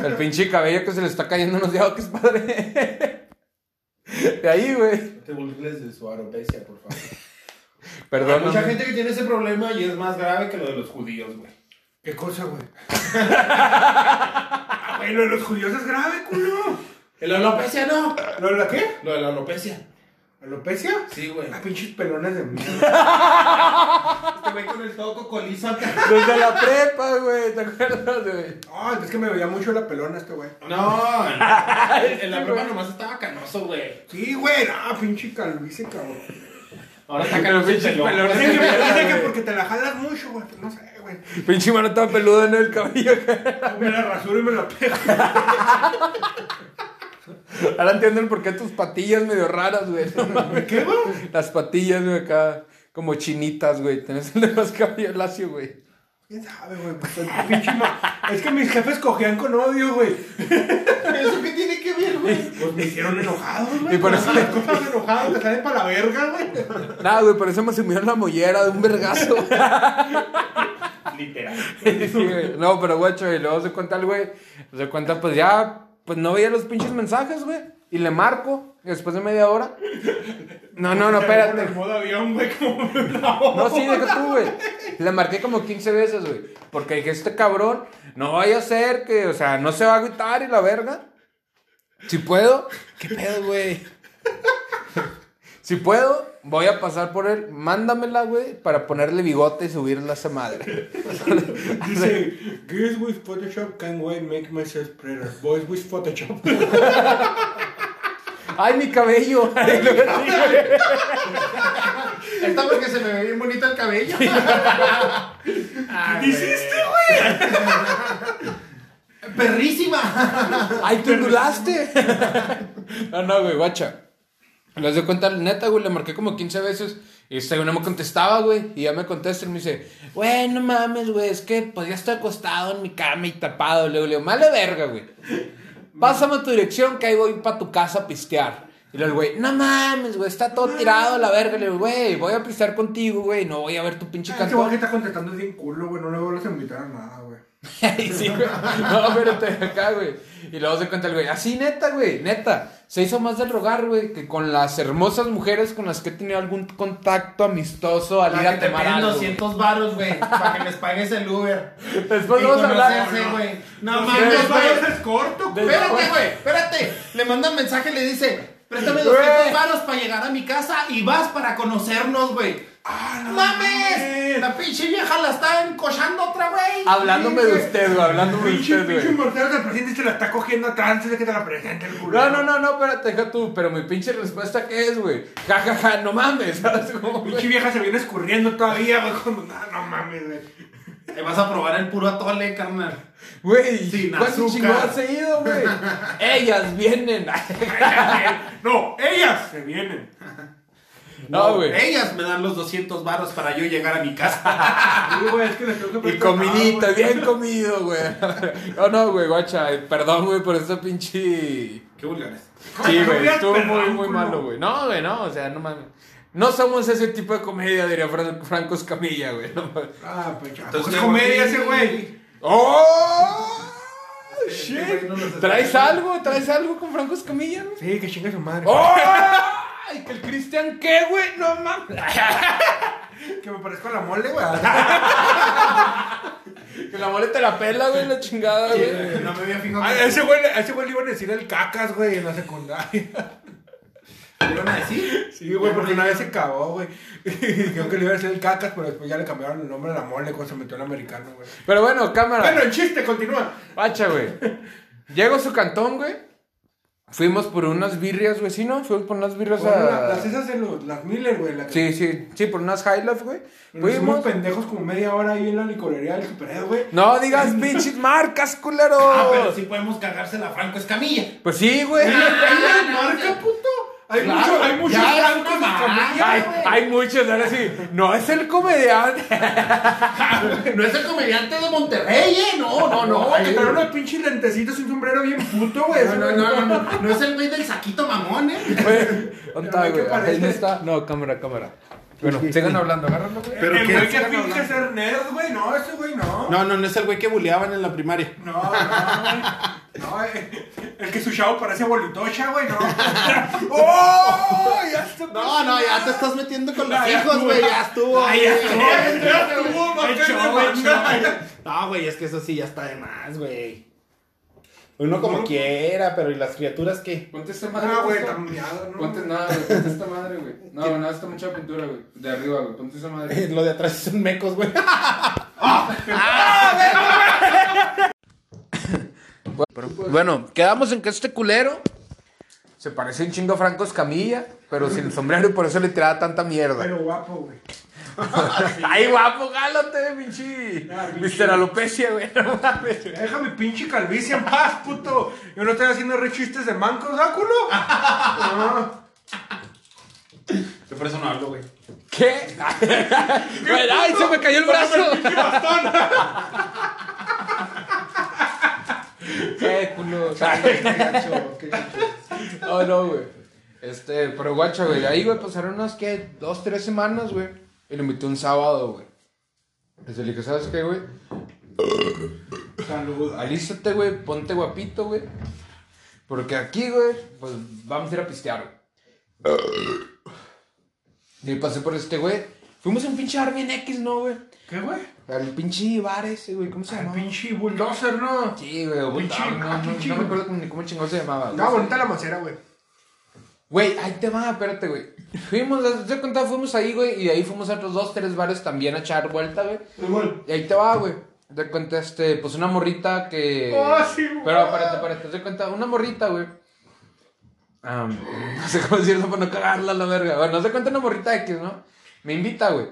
El pinche cabello que se le está cayendo unos días, que es padre. De ahí, güey. No te burles de su alopecia, por favor. Perdón. Hay mucha gente que tiene ese problema y es más grave que lo de los judíos, güey. ¿Qué cosa, güey? Ah, güey, lo de los judíos es grave, culo. ¿El alopecia no? ¿Lo de la qué? Lo de la alopecia. ¿Alopecia? Sí, güey. Ah, pinches pelones de mierda. Este güey con el toco colizo acá. Desde la prepa, güey, ¿te acuerdas, güey? Ay, es que me veía mucho la pelona este güey. No, en, en la prueba nomás estaba canoso, güey. Sí, güey, no, pinche calvicie, cabrón. Ahora está canoso pelón. Es que me parece que porque te la jalas mucho, güey. pues No sé, güey. Pinche mano toda peluda en el cabello. Me la rasuro y me la pego. Ahora entienden por qué tus patillas medio raras, güey. ¿Qué, güey? Las patillas, güey, acá como chinitas, güey. Tenés el de más cabello lacio, güey. ¿Quién sabe, güey? Pues el pinche ma- Es que mis jefes cogían con odio, güey. ¿Eso qué tiene que ver, güey? Pues me hicieron enojado, güey. Y por eso- Las cosas enojadas te salen para la verga, güey. Nada, güey, por eso me sumieron la mollera de un vergazo. Literal. Sí, güey. No, pero guacho, y luego se cuenta el güey. Se cuenta, pues ya, pues no veía los pinches mensajes, güey. Y le marco, y después de media hora. No, no, no, espérate. En modo avión, güey, como... No, sí, deja tú, güey. Le marqué como 15 veces, güey. Porque dije, este cabrón, no vaya a ser que, o sea, no se va a agüitar y la verga. Si puedo, ¿qué pedo, güey? Si puedo, voy a pasar por él. Mándamela, güey, para ponerle bigote y subirla a esa madre. Dice, girls with Photoshop can wait make myself prettier. Boys with Photoshop. ¡Ay, mi cabello! Ay, lo güey. Está porque se me ve bien bonito el cabello. ¿Qué hiciste, Perrísima. ¡Ay, te ondulaste! No, no, güey, guacha. Les doy cuenta, neta, güey, le marqué como 15 veces y este güey no me contestaba, güey. Y ya me contesta y me dice, güey, no mames, güey, es que pues ya estoy acostado en mi cama y tapado. Le digo, le digo, male verga, güey. Pásame tu dirección que ahí voy para tu casa a pistear. Y luego el güey, no mames, güey, está todo tirado a la verga. Le digo, güey, voy a pistear contigo, güey, no voy a ver tu pinche Este güey que cantón. está contestando es bien culo, güey. No le vuelvas a invitar a nada, güey. Ay, sí, güey. No, espérate, acá, güey. Y luego se cuenta el güey, así neta, güey, neta. Se hizo más del rogar, güey, que con las hermosas mujeres con las que he tenido algún contacto amistoso al ir Para a te tomar algo. 200 varos, güey. Para que les pagues el Uber. Después Y vamos a hablar. güey. No mames, güey. es corto, güey. Espérate, güey, espérate. Le manda un mensaje y le dice, préstame Güey. 200 varos para llegar a mi casa y vas para conocernos, güey. Ah, no. La pinche vieja la está encochando otra, güey. Hablándome de usted, güey, hablándome de Pinche, usted, pinche güey. mortero del presidente se la está cogiendo atrás antes de que te la presente el culo. No, no, no, no, espérate, deja tú. Pero mi pinche respuesta, ¿qué es, güey? Ja, ja, ja, no mames. ¿Sabes cómo? Pinche vieja se viene escurriendo todavía, güey. Como, no, no mames, güey. Te vas a probar el puro atole, carnal. Güey, Sin ¿cuánto azúcar. chingados he ido, güey? Ellas vienen. No, ellas se vienen. No, güey. Ellas me dan los 200 varos para yo llegar a mi casa. Sí, güey, es que les tengo que Y prestar comidita, nada, bien comido, güey. No, no, güey, guacha. eh, Perdón, güey, por esa pinche. Qué vulgares. Sí, güey, estuvo muy, muy malo, güey. No, güey, no, o sea, no mames. No somos ese tipo de comedia, diría Fran- Franco Escamilla, güey. No. Ah, pues ya. Entonces, Es ¿qué, comedia ese güey. ¡Oh! Este Shit. ¿Traes algo? ¿Traes algo con Franco Escamilla, güey? Sí, que chinga su madre. ¡Oh! ¡Ay, que el Cristian qué, güey! No mames. Que me parezco a la mole, güey. Que la mole te la pela, güey, la chingada, güey. No me había fijado. A que- ese güey, ese güey le iban a decir el cacas, güey, en la secundaria. ¿Le iban a decir? Sí, güey, porque una vez se cagó, güey. Dijeron que le iba a decir el cacas, pero después ya le cambiaron el nombre a la mole cuando se metió el americano, güey. Pero bueno, cámara. Bueno, el chiste continúa. Pacha, güey. Llego a su cantón, güey. Fuimos por unas birrias, güey, ¿sí, no? Fuimos por unas birrias a... la- las esas de los, las Miller, güey. la que- Sí, sí, sí, por unas High Life, güey. Fuimos... pendejos como media hora ahí en la licorería del Superhead, güey. No digas pinches marcas, culero. Ah, pero sí podemos cagársela a Franco Escamilla. Pues sí, güey. ¡Ay, marca, puto! Hay Claro, mucho, hay muchos francos Hay, hay muchos, ahora sí. No es el comediante. No es el comediante de Monterrey, ¿eh? No, no, no. Que trae unos pinches lentecitos y un sombrero bien puto, güey. No, no, no, no, no. No es el güey del saquito mamón, ¿eh? Güey, ¿Dónde está, Ay, ¿qué güey? parece? Ahí no está. No, cámara, cámara. Bueno, sigan hablando, agárralo, güey. Pero el güey que finge ser nerd, güey. No, ese güey no. No, no, no es el güey que buleaban en la primaria. No, no, güey. No, eh, el que su chavo parece bolitocha, güey, no. ¡Oh! Ya está. No, no, ya te estás metiendo con los No, ya hijos, güey. Ya estuvo. Ay, ya güey. estuvo, ya estuvo. No, güey, es que eso sí ya está de más, güey. Uno como quiera, pero ¿y las criaturas qué? Ponte esta madre. Ah, güey, está miado, ¿no? Ponte nada, güey. Ponte esta madre, güey. No, nada, está mucha pintura, güey. De arriba, güey. Ponte esa madre. Lo de atrás son mecos, güey. Bueno, quedamos en que este culero se parece un chingo a Franco Escamilla, pero sin el sombrero y por eso le tiraba tanta mierda. Pero guapo, güey. Ay, guapo, gálate, pinche. Mister Alopecia, güey. No mames. Deja mi pinche calvicie en paz, puto. Yo no estoy haciendo re chistes de mancos, ¿ah, culo? No. Yo por eso no hablo, güey. ¿Qué? Güey, Ay, se me cayó el brazo. Qué culo. Qué gacho, qué gacho. No, no, güey. Este, pero guacha, güey. Ahí, güey, pasaron unas, ¿qué? Dos, tres semanas, güey. Y lo invité un sábado, güey. Entonces le dije, ¿sabes qué, güey? Salud. Alístate, güey. Ponte guapito, güey. Porque aquí, güey, pues vamos a ir a pistear, güey. Y pasé por este, güey. Fuimos a un pinche Army en X, ¿no, güey? ¿Qué, güey? Al pinche bar ese, güey. ¿Cómo se llama? pinche bulldozer, ¿no? Sí, güey. o Pinche- no, no, no, me acuerdo ni cómo chingado se llamaba. Estaba bonita la macera, güey. Güey, ahí te va, espérate, güey. Fuimos, te contaba, fuimos ahí, güey, y de ahí fuimos a otros dos, tres bares también a echar vuelta, güey. Y ahí te va, güey. Te cuenta, este, pues una morrita que. Oh, sí, güey. Pero espérate, espérate, te cuenta, una morrita, güey. Am, no sé cómo decirlo para no cagarla a la verga. Bueno, no se cuenta una morrita X, ¿no? Me invita, güey.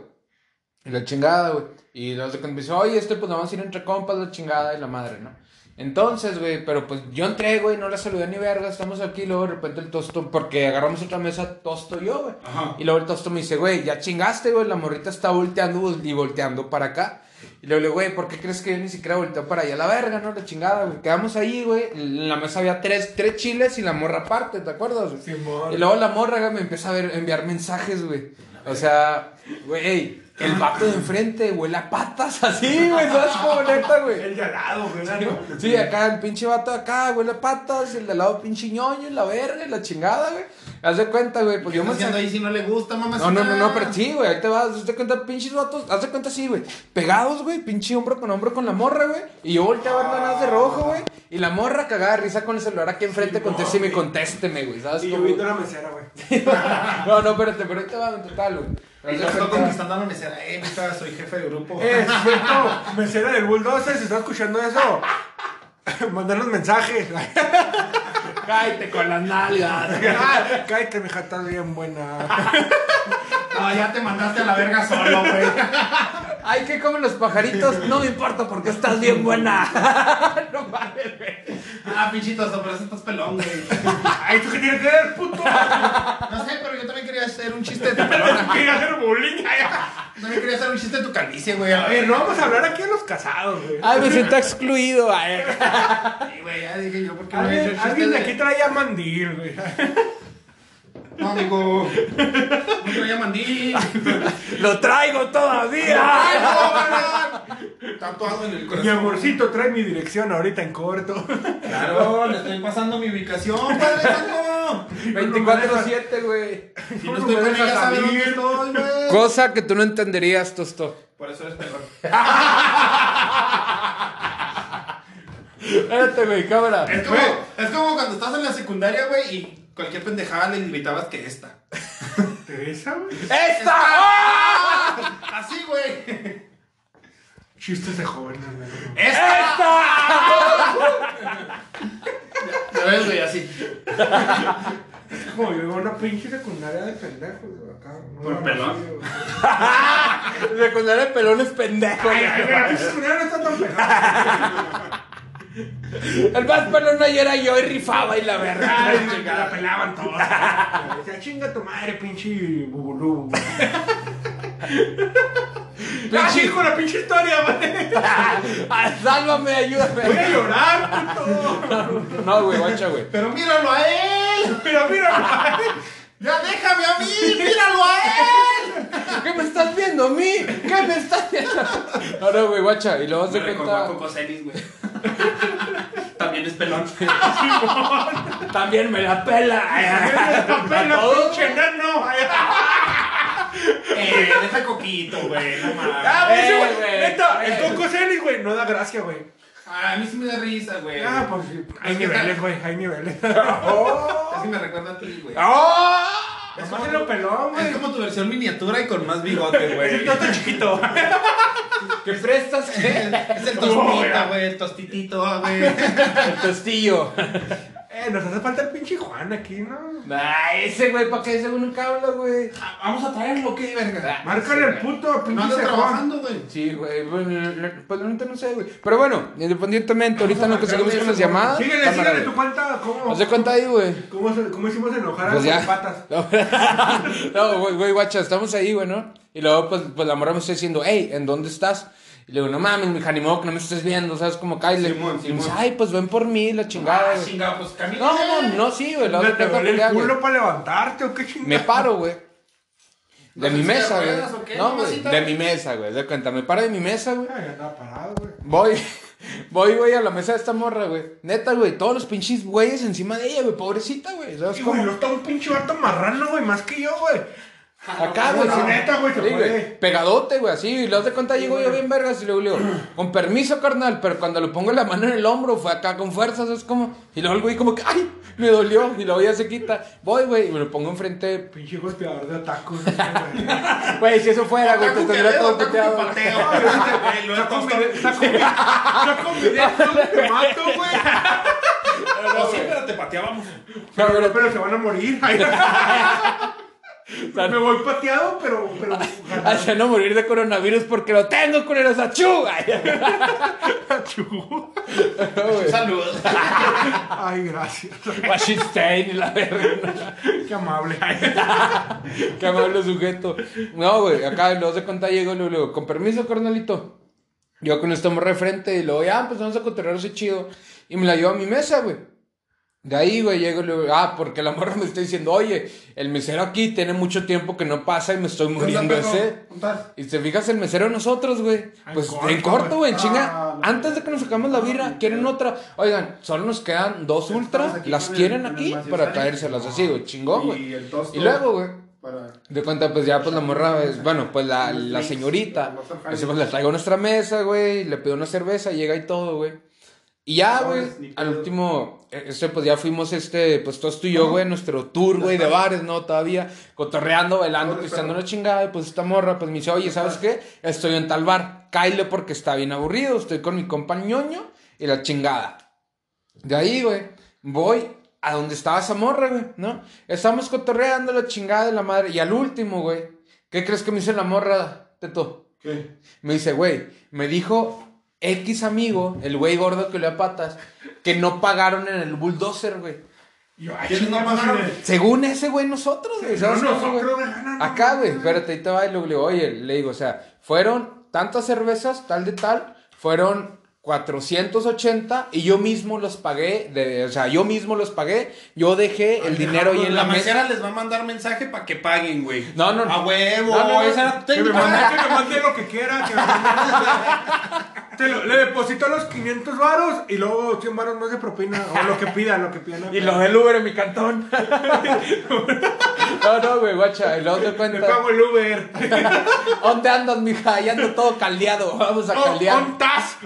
Y la chingada, güey. Y luego se cuenta, me dice, oye, este, pues vamos a ir entre compas, la chingada y la madre, ¿no? Entonces, güey, pero pues yo entré, güey, no la saludé ni verga, estamos aquí, luego de repente el tosto, porque agarramos otra mesa, tosto y yo, güey. Y luego el tosto me dice, güey, ya chingaste, güey, la morrita está volteando vol- y volteando para acá. Y le digo, güey, ¿por qué crees que yo ni siquiera volteo para allá? La verga, ¿no? La chingada, güey. Quedamos ahí, güey. En la mesa había tres, tres chiles y la morra aparte, ¿te acuerdas? Simón. Y luego la morra, güey, me empieza a ver- enviar mensajes, güey. O sea, güey, el vato de enfrente huele a patas así, güey. ¿Sabes cómo neta, güey? El de al lado, güey. ¿no? Sí, acá el pinche vato acá huele a patas, el de al lado pinche ñoño, y la verga, y la chingada, güey. Haz de cuenta, güey, pues yo ¿Qué me ahí si no le gusta, mamá? no, no, no, no, pero sí, güey, ahí te vas, haz de cuenta, pinches vatos, haz de cuenta así, güey, pegados, güey, pinche hombro con hombro con la morra, güey, y yo volteé a ver nada de rojo, güey, y la morra cagada de risa con el celular aquí enfrente, contésteme y contésteme, güey, ¿sabes Y yo viendo la mesera, güey. No, no, espérate, pero ahí te va en total, güey. Y yo estoy conquistando a la mesera. Eh, soy jefe de grupo. Eh, cierto, mesera del bulldozer, si estás escuchando eso, mandanos mensajes. Cállate con las nalgas. Cállate, mija, estás bien buena. No, ya te mandaste a la verga solo, güey. Ay, ¿qué comen los pajaritos? No me importa porque estás bien buena. no mames, güey. Ah, pinchito, eso estás pelón, güey. Ay, ¿tú qué tienes que ver, puto? No sé, pero yo también quería hacer un chiste de tu pelón. Quería hacer bullying. También quería hacer un chiste de tu calvicie, güey. A ver, no vamos a hablar aquí de los casados, güey. Ay, me siento excluido. Ay. Sí, güey, ya dije yo, ¿por qué no he Alguien, alguien de aquí traía mandil, güey. No, amigo. No traía mandil. Lo traigo todavía. ¡Ay, no! Tatuado en el Mi corazón. amorcito trae mi dirección ahorita en corto. Claro, le estoy pasando mi ubicación, padre santo. 24-7, güey. Si no estoy con ella, ya sabe dónde estoy, güey. Cosa que tú no entenderías, Tosto. Por eso eres pelón. Espérate, güey, cámara. Es como, es como cuando estás en la secundaria, güey, y cualquier pendejada le gritabas que esta. ¿Teresa, güey? ¡Esta! ¡Ah! Así, güey. Chistes de jóvenes, güey. ¡Esta! Ya ves, güey, así. Es como yo iba a una pinche secundaria de pendejos, güey. Acá. ¿Por pelón? Secundaria de pelones pendejos. Ay, ay, la pinche secundaria no está tan pegada. El más pelón ayer era yo y rifaba y la que la pelaban todos. Decía, chinga tu madre, pinche bubulú. güey. Ah, sí, con la pinche historia, güey. Ah, Sálvame, ayúdame. Voy a llorar, puto. No, güey, guacha, güey. Pero míralo a él. Pero mira, Ya déjame a mí. Míralo a él. ¿Qué me estás viendo a mí? ¿Qué me estás viendo? No, no, güey, guacha. Y luego se a cuenta. Coco Celis, güey. También es pelón. También me la pela. papel, la todo? pinche enano. Eh, deja coquito, güey. No mames. Ah, güey, Eh, sí, güey. güey. Neta, Eh. el Coco Celis, güey, no da gracia, güey. Ah, a mí sí me da risa, güey. Ah, pues sí. Hay Es que niveles, está- güey, hay niveles. Así me recuerda a ti, güey. ¡Oh! Es como- se lo peló, Es güey. como tu versión miniatura y con más bigote, güey. No chiquito. ¿Qué prestas? Es el tostita, güey, el tostitito, güey. El tostillo. Eh, nos hace falta el pinche Juan aquí, ¿no? Nah, ese güey, ¿para qué según nunca habla, güey? Ah, Vamos a traerlo, ¿qué, verga? Márcale el puto pinche anda Juan. trabajando, güey. Sí, güey, bueno, pues la neta no sé, güey. Pero bueno, independientemente, ahorita no que seguimos con las llamadas. Síguele, cámara, síguele güey. tu cuenta. ¿Cómo, Haz de cuenta ahí, güey. cómo, se- cómo hicimos enojar a Pues las ya. patas? No, güey, güey, guacha, estamos ahí, güey, ¿no? Y luego, pues, pues la morra me está diciendo, hey, ¿en dónde estás? Y le digo, no mames, modo que no me estés viendo, ¿sabes? Como Kyle. Simón, y me dice, ay, pues ven por mí, la chingada, Ah, güey. chingado, pues camina. No, no, no, sí, güey, luego ¿No de te cuenta, duele el culo para levantarte o qué chingada? Me paro, güey. De ¿No mi te mesa, güey. ruedas o qué, No, güey, de mi mesa, güey. De cuenta, me paro de mi mesa, güey. Ay, andaba parado, güey. Voy, voy, güey, a la mesa de esta morra, güey. Neta, güey, todos los pinches güeyes encima de ella, güey. Pobrecita, güey. ¿Sabes güey, cómo? no está un pinche vato marrano, güey, más que yo, güey. Acá, güey. no, neta, güey, se Sí, güey, Pegadote, güey, así. Y luego de cuenta llego yo bien vergas y luego le digo, con permiso, carnal. Pero cuando le pongo la mano en el hombro, fue acá con fuerza, ¿sabes cómo? Y luego el güey como que, ay, me dolió. Y luego ya se quita. Voy, güey, y me lo pongo enfrente. Pinche golpeador de tacos. güey. Si eso fuera, güey, te tendría todo puteado. te mato, güey. Oh, sí, pero te pateábamos. Pero, pero se van a morir. Me voy pateado, pero. pero Hacia no morir de coronavirus porque lo tengo, culeros, achú. Ay, güey. Salud. Ay, gracias. Washington y la verga. Qué amable. Qué amable sujeto. No, güey, acá luego se cuenta llego y luego, luego, con permiso, carnalito. Yo con esto morra de frente y luego ya, pues vamos a cotorrear ese chido. Y me la llevo a mi mesa, güey. De ahí, güey, llego y le digo, ah, porque la morra me está diciendo, oye, el mesero aquí tiene mucho tiempo que no pasa y me estoy muriendo de sed. Y te fijas el mesero de nosotros, güey. Pues corto, en corto, güey, chinga. Ah, no. Antes de que nos sacamos la birra, quieren otra. Oigan, solo nos quedan dos ultra. Las quieren el aquí para traérselas así, güey. Chingón, Y güey. el tosto. Y luego, güey. Para... De cuenta, pues ya, pues la morra, es- bueno, pues la, la señorita, pues, pues le traigo a nuestra mesa, güey, le pido una cerveza, llega y todo, güey. Y ya, güey, al último, este, pues ya fuimos, este, pues todos tú y yo, güey, nuestro tour, güey, de bares, ¿no? Todavía, cotorreando, bailando, pisteando una chingada, y pues esta morra, pues me dice, oye, ¿sabes qué? Estoy en tal bar, cáile porque está bien aburrido, estoy con mi compa ñoño y la chingada. De ahí, güey, voy a donde estaba esa morra, güey, ¿no? Estamos cotorreando la chingada de la madre. Y al último, güey, ¿qué crees que me dice la morra, Teto? ¿Qué? Me dice, güey, me dijo X amigo, el güey gordo que le da patas, que no pagaron en el bulldozer, güey. Yo, ay, ¿Quiénes no pagaron? Según ese güey, nosotros, güey. No, nosotros, güey, Acá, güey, espérate, ahí te va y le digo, oye, le digo, o sea, fueron tantas cervezas, tal de tal, fueron 480 y yo mismo los pagué, de, o sea, yo mismo los pagué, yo dejé el dinero ahí en la, la mesa. mesera les va a mandar mensaje para que paguen, güey. No, no, no. A huevo. No, no. Esa era Que me, técnica. mande, que me mande lo que quiera. Que me mande- Te lo- le deposito los 500 varos y luego 100 varos más de propina. O lo que pida, lo que pida. Y lo del Uber en mi cantón. no, no, güey, guacha, y luego te Le cuenta. pago el Uber. ¿Dónde andas, mija? Ya ando todo caldeado. Vamos a Oh, caldear. on tas.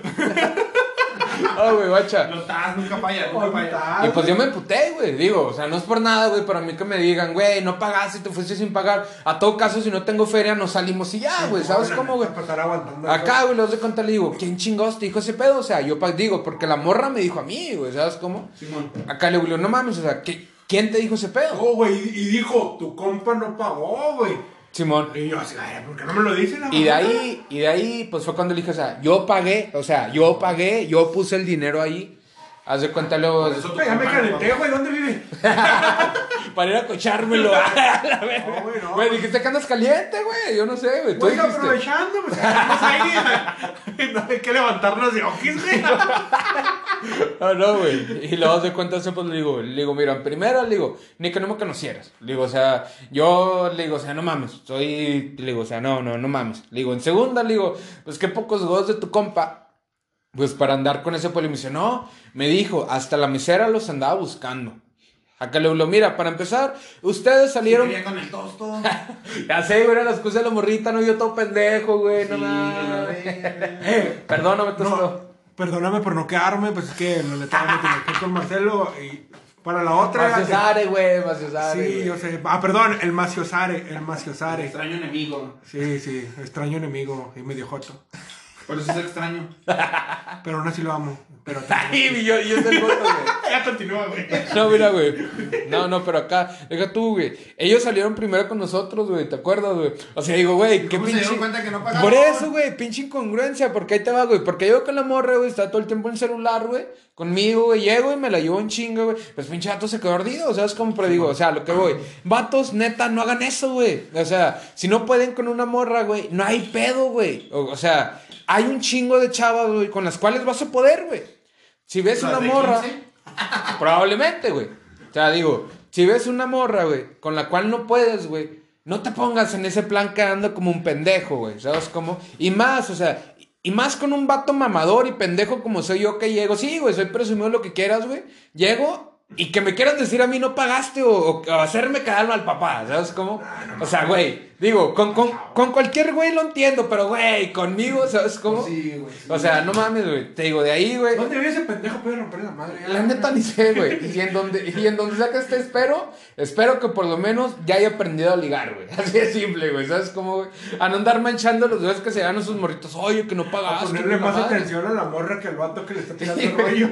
Ah, güey, guacha. No estás, nunca falla, nunca falla. Y pues yo me emputé, güey. Digo, o sea, no es por nada, güey, pero a mí que me digan, güey, no pagaste, te fuiste sin pagar. A todo caso, si no tengo feria, nos salimos y ya, güey, ¿sabes cómo, güey? Acá, güey, los de cuenta le digo, ¿quién chingados te dijo ese pedo? O sea, yo digo, porque la morra me dijo a mí, güey, ¿sabes cómo? Simón. Acá le digo, no mames, o sea, ¿qué- ¿quién te dijo ese pedo? Oh, güey, y dijo, tu compa no pagó, güey. Simón. Y yo así, ay, ¿por qué no me lo dice la Y de ahí, y de ahí, pues fue cuando le dije, o sea, yo pagué, o sea, yo pagué, yo puse el dinero ahí. Haz de cuenta luego. Por eso tu Oye, ya me compa no calenté, güey, ¿dónde vive? Para ir a cochármelo. No, güey, no. Güey, dijiste que andas caliente, güey. Yo no sé, güey. Tú dijiste. aprovechando, pues estamos ahí. No hay que levantarnos de ojis, güey. No, no, güey. Y luego de cuenta pues le digo, le digo, mira, primero le digo, ni que no me conocieras. Le digo, o sea, yo le digo, o sea, no mames. Soy, le digo, o sea, no, no, no mames. Le digo, en segunda, le digo, pues qué pocos godos de tu compa. Pues para andar con ese. Y me dice, no, me dijo, hasta la mesera los andaba buscando. Acá le digo, mira, para empezar, ustedes salieron. Quería con el tosto. Ya sé, güey, era la excusa de la morrita, no yo todo pendejo, güey, no Sí, mames. la verga. Perdóname, tosto. perdóname por no quedarme, pues es que lo le estaba metiendo con Marcelo y para la otra. Maciosare, güey, Maciosare. Sí, yo sé. Ah, perdón, el Maciosare, el Maciosare. Extraño enemigo. Sí, sí, extraño enemigo y medio joto. Por eso es extraño. Pero aún así lo amo. Pero Ay, yo, yo soy el voto, güey. Ya continúa, güey. No, mira, güey. No, no, pero acá, deja tú, güey. Ellos salieron primero con nosotros, güey. ¿Te acuerdas, güey? O sea, digo, güey, qué ¿Cómo se pinche. dieron cuenta que no pagaron? Por eso, güey, pinche incongruencia. Porque ahí te va, güey. Porque yo con la morra, güey, está todo el tiempo en el celular, güey. Conmigo, güey. Llego y me la llevo en chinga, güey. Pues pinche vato se quedó ardido. O sea, es como, pero digo, o sea, lo que voy. Vatos, neta, no hagan eso, güey. O sea, si no pueden con una morra, güey, no hay pedo, güey. O, o sea, hay un chingo de chavas, güey, con las cuales vas a poder, güey. Si ves ¿Las una morra. 15? Probablemente, güey. O sea, digo, si ves una morra, güey, con la cual no puedes, güey, no te pongas en ese plan quedando como un pendejo, güey. ¿Sabes cómo? Y más, o sea, y más con un vato mamador y pendejo como soy yo que llego. Sí, güey, soy presumido lo que quieras, güey. Llego y que me quieran decir a mí no pagaste o, hacerme quedar mal papá, ¿sabes cómo? O sea, güey, digo, con, con, con cualquier güey lo entiendo, pero, güey, conmigo, ¿sabes cómo? Sí, güey. sí. O sea, no mames, güey. Te digo, de ahí, güey. ¿Dónde vive ese pendejo? Puede romper la madre. ya. La neta ni sé, güey. Y en donde, y en donde sea que esté, espero, espero que por lo menos ya haya aprendido a ligar, güey. Así de simple, güey. ¿Sabes cómo, güey? A no andar manchando los dedos que se dan a sus morritos. Oye, que no A pagaste. ponerle que la más madre". atención a la morra que al vato que le está tirando el rollo.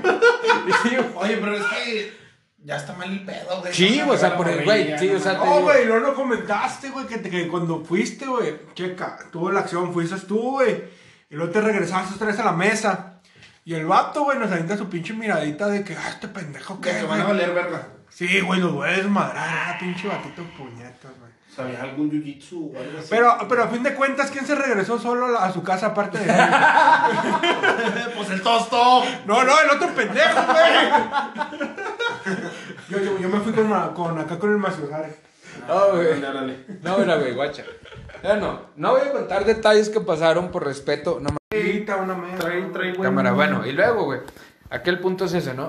Sí. Oye, pero es que ya está mal el pedo, güey. Sí, o sea, por el güey, sí, no, o sea, no. güey, no lo comentaste, güey, que, que cuando fuiste, güey, checa, tuvo la acción, fuiste tú, güey, y luego te regresaste otra vez a la mesa. Y el vato, güey, nos avienta su pinche miradita de que, ah, este pendejo, Que ¿qué, te van a güey? valer verga. Sí, güey, los voy a desmadrar, ah, pinche batito puñetas, güey. ¿Sabía algún jiu-jitsu o algo así? Pero, pero a fin de cuentas, ¿quién se regresó solo a su casa aparte de él? pues el tosto. No, no, el otro pendejo, güey. Yo, yo, yo me fui con, con acá con el Maciosare. No, güey. Dale, dale. No, mira, güey, guacha. Bueno, no voy a contar detalles que pasaron por respeto. No, Ahorita una mesa. Trae, trae, güey. cámara, bueno, y luego, güey. Aquel punto es ese, ¿no?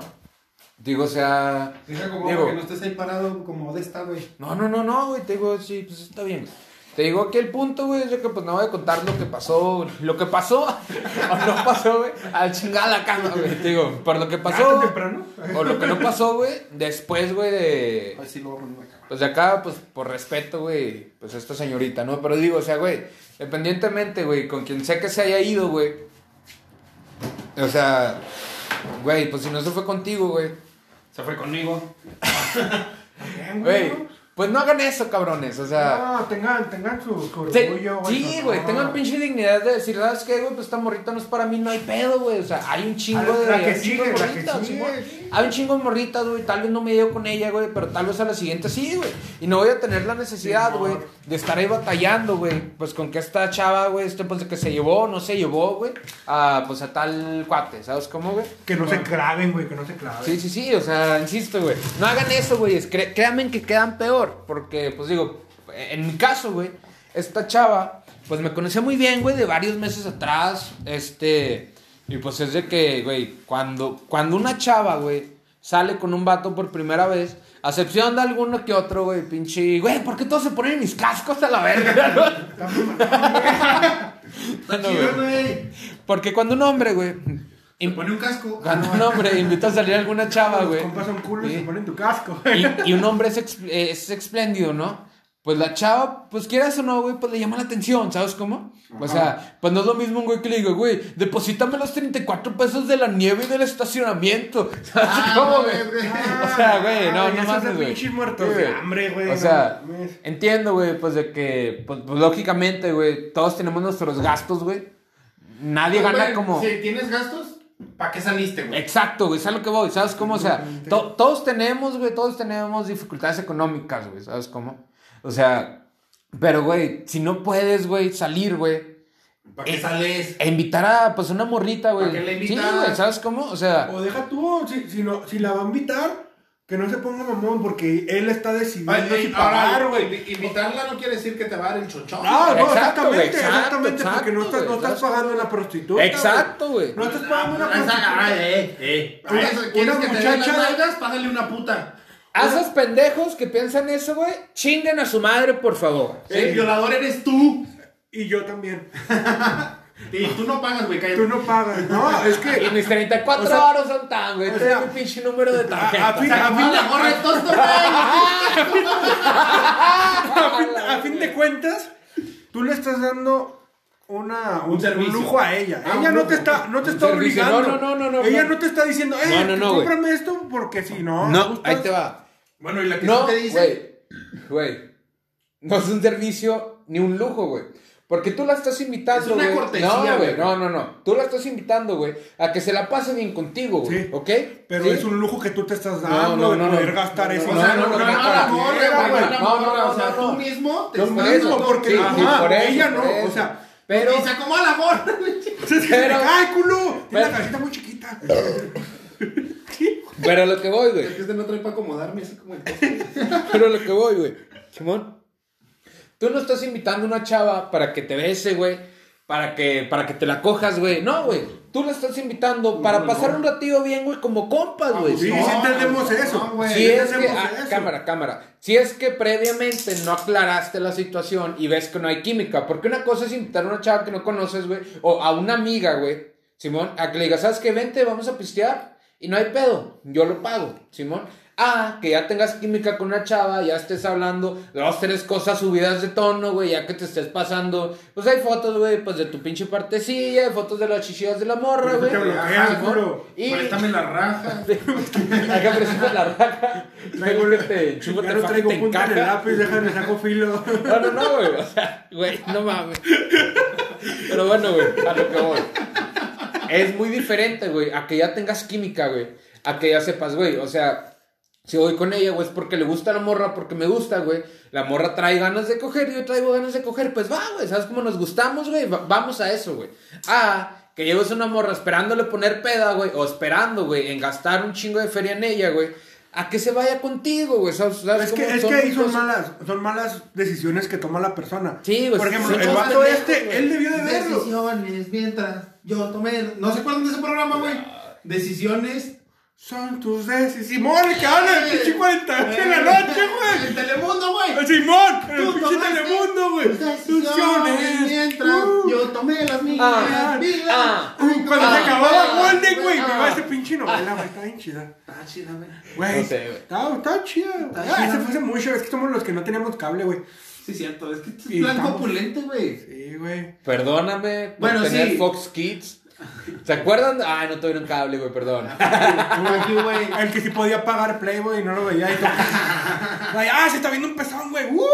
Digo, o sea. Deja como Digo, que no estés ahí parado como de esta, güey. No, no, no, no, güey, te digo, sí, pues está bien. Te digo aquí el punto, güey, es que pues no voy a contar lo que pasó, lo que pasó o no pasó, güey, al chingar la cama, güey. Te digo, por lo que ¿Tan pasó o lo que no pasó, güey, después, güey, de Así lo pues de acá, pues por respeto, güey, pues esta señorita, ¿no? Pero digo, o sea, güey, independientemente, güey, con quien sea que se haya ido, güey. O sea, güey, pues si no se fue contigo, güey. Se fue conmigo. Bien, Güey, pues no hagan eso, cabrones, o sea. No, tengan, tengan su, su orgullo, güey. sí, güey, honor. tengan pinche dignidad de decir, ¿sabes qué, güey? Pues esta morrita no es para mí, no hay pedo, güey. O sea, hay un chingo Ah, de. la que sigue, la que. Hay un chingo de morritas, güey. Tal vez no me llevo con ella, güey, pero tal vez a la siguiente sí, güey. Y no voy a tener la necesidad, güey, de estar ahí batallando, güey. Pues con que esta chava, güey, este, pues de que se llevó, no se llevó, güey, a, pues a tal cuate, ¿sabes cómo, güey? Que no se claven, güey, que no se claven. Sí, sí, sí, o sea, insisto, güey. No hagan eso, güey. créanme que quedan peor. Porque, pues digo, en mi caso, güey, esta chava, pues me conocía muy bien, güey, de varios meses atrás. Este. Y pues es de que, güey, cuando, cuando una chava, güey, sale con un vato por primera vez, a excepción de alguno que otro, güey, pinche. Güey, ¿por qué todos se ponen mis cascos a la verga, no? Güey. Porque cuando un hombre, güey. Se pone un casco. Cuando un hombre invita a salir a alguna chava, güey. son culos y ponen tu casco. Y, y un hombre es, es espléndido, ¿no? Pues la chava, pues quieras o no, güey, pues le llama la atención, ¿sabes cómo? O sea, pues no es lo mismo un güey que le diga, güey, deposítame los 34 pesos de la nieve y del estacionamiento. ¿Sabes Ah, cómo, güey? O sea, güey, no, no mames, güey. Sí, hambre, güey. O no sea, entiendo, güey, pues de que, pues, pues, lógicamente, güey, todos tenemos nuestros gastos, güey. Nadie gana Güey, como... Si tienes gastos, ¿para qué saliste, güey? Exacto, güey, ¿sabes lo que voy? ¿Sabes cómo? O sea, to- todos tenemos, güey, todos tenemos dificultades económicas, güey, ¿sabes cómo? O sea, pero, güey, si no puedes, güey, salir, güey, ¿Para qué sales? e invitar a, pues, una morrita, güey. ¿Para qué la Sí, invitas? güey, ¿sabes cómo? O sea, O deja tú, si, si, no, si la va a invitar, que no se ponga mamón, porque él está decidiendo Ay, si pagar, güey. invitarla no quiere decir que te va a dar el chochón. Ah, no, Exacto, güey, exactamente, exacto, exactamente, porque no estás, no güey, estás ¿sabes pagando una prostituta. exacto, güey. No estás pagando una prostituta. ah, eh, eh. Una- ¿Quieres, ¿quieres una que te den las muchacha- nalgas? Págale una puta. A esos pendejos que piensan eso, güey, chinguen a su madre, por favor. ¿sí? El violador eres tú. Y yo también. Y tú no pagas, güey, cállate. Tú no pagas. No, es Y que. mis 34 O sea, varos son tan, güey. o sea, un pinche número de tarjeta. a fin- A de tosto, güey. A fin, a fin de cuentas, tú le estás dando una, un, Un servicio. un lujo a ella. Ah, ella no lujo. te está, no te está servicio. obligando. No, no, no, no, Ella no. no te está diciendo, eh, cómprame esto porque si no. No, ahí te va. Bueno, y la que No, sí te dice. güey. Güey. No es un servicio ni un lujo, güey. Porque tú la estás invitando, Es una güey. cortesía, No, güey. güey. No, no, no. Tú la estás invitando, güey, a que se la pase bien contigo, güey. Sí. ¿Ok? Pero ¿Sí? es un lujo que tú te estás No, dando no, de no, poder no. gastar ese No, O sea, no, no, no, no, no, no, no, no, no, güey, no, no, no, O sea, no, tú no. mismo te No, estás eso. dando porque eso, ella no, eso. o sea, Pero, Y se acomoda la gorra. Pero- cae culo, tiene la cabecita muy chiquita. pero a lo que voy, güey. Es que este no trae para acomodarme así como el Pero a lo que voy, güey. Simón. Tú no estás invitando a una chava para que te bese, güey. Para que, para que te la cojas, güey. No, güey. Tú la estás invitando para pasar un ratillo bien, güey, como compas, güey. Sí, No, sí entendemos eso. güey. Si es que, entendemos ah, eso. cámara, cámara. Si es que previamente no aclaraste la situación y ves que no hay química, porque una cosa es invitar a una chava que no conoces, güey, o a una amiga, güey, Simón, a que le digas, ¿sabes qué? Vente, vamos a pistear y no hay pedo, yo lo pago, Simón. Ah, que ya tengas química con una chava, ya estés hablando dos, tres cosas subidas de tono, güey, ya que te estés pasando. Pues hay fotos, güey, pues de tu pinche partecilla, fotos de las chichillas de la morra, güey. te bloquea, Simón. culo. Y. Préstame la raja. Acá presionas la raja. Traigo que te enchufa, Ya te no traigo te punta en el encaja. lápiz, déjame saco filo. No, no, no, güey. O sea, güey, no mames. Pero bueno, güey, a lo que voy. Es muy diferente, güey, a que ya tengas química, güey. A que ya sepas, güey. O sea, si voy con ella, güey, es porque le gusta la morra, porque me gusta, güey. La morra trae ganas de coger, yo traigo ganas de coger. Pues va, güey, ¿sabes cómo nos gustamos, güey? Va- vamos a eso, güey. Ah, que lleves una morra esperándole poner peda, güey. O esperando, güey, en gastar un chingo de feria en ella, güey. A que se vaya contigo, güey. ¿Sabes, sabes Es que, cómo es que ahí son malas, son malas decisiones que toma la persona. Sí, güey, Por ejemplo, el vato este, él debió de verlo. Decisiones mientras yo tomé. ¿No se acuerdan de ese programa, güey? Decisiones. Son tus decisiones. Simón, que habla del pinche 48 en la noche, güey. En Telemundo, güey. Simón, el pinche Telemundo, güey. tus Decisiones mientras Uh, yo tomé las mías. Ah, ah, uh, Cuando Ah, se acababa ah, Golden, güey, ah. me iba ese pinche novela, güey, está bien chida. Ah, chida, güey. Güey, No sé, güey. está, está chida. Está Ah, fue hace mucho, es que somos los que no teníamos cable, güey. Sí, cierto. Es que es Y blanco estamos- opulente, güey. Sí, güey. Perdóname por Bueno, tener sí. Fox Kids. ¿Se acuerdan? Ay, no tuvieron cable, güey, perdón. Aquí, güey. El que sí podía pagar Playboy y no lo veía y todo. Ay, ah, se está viendo un pezón, güey. ¡Uh!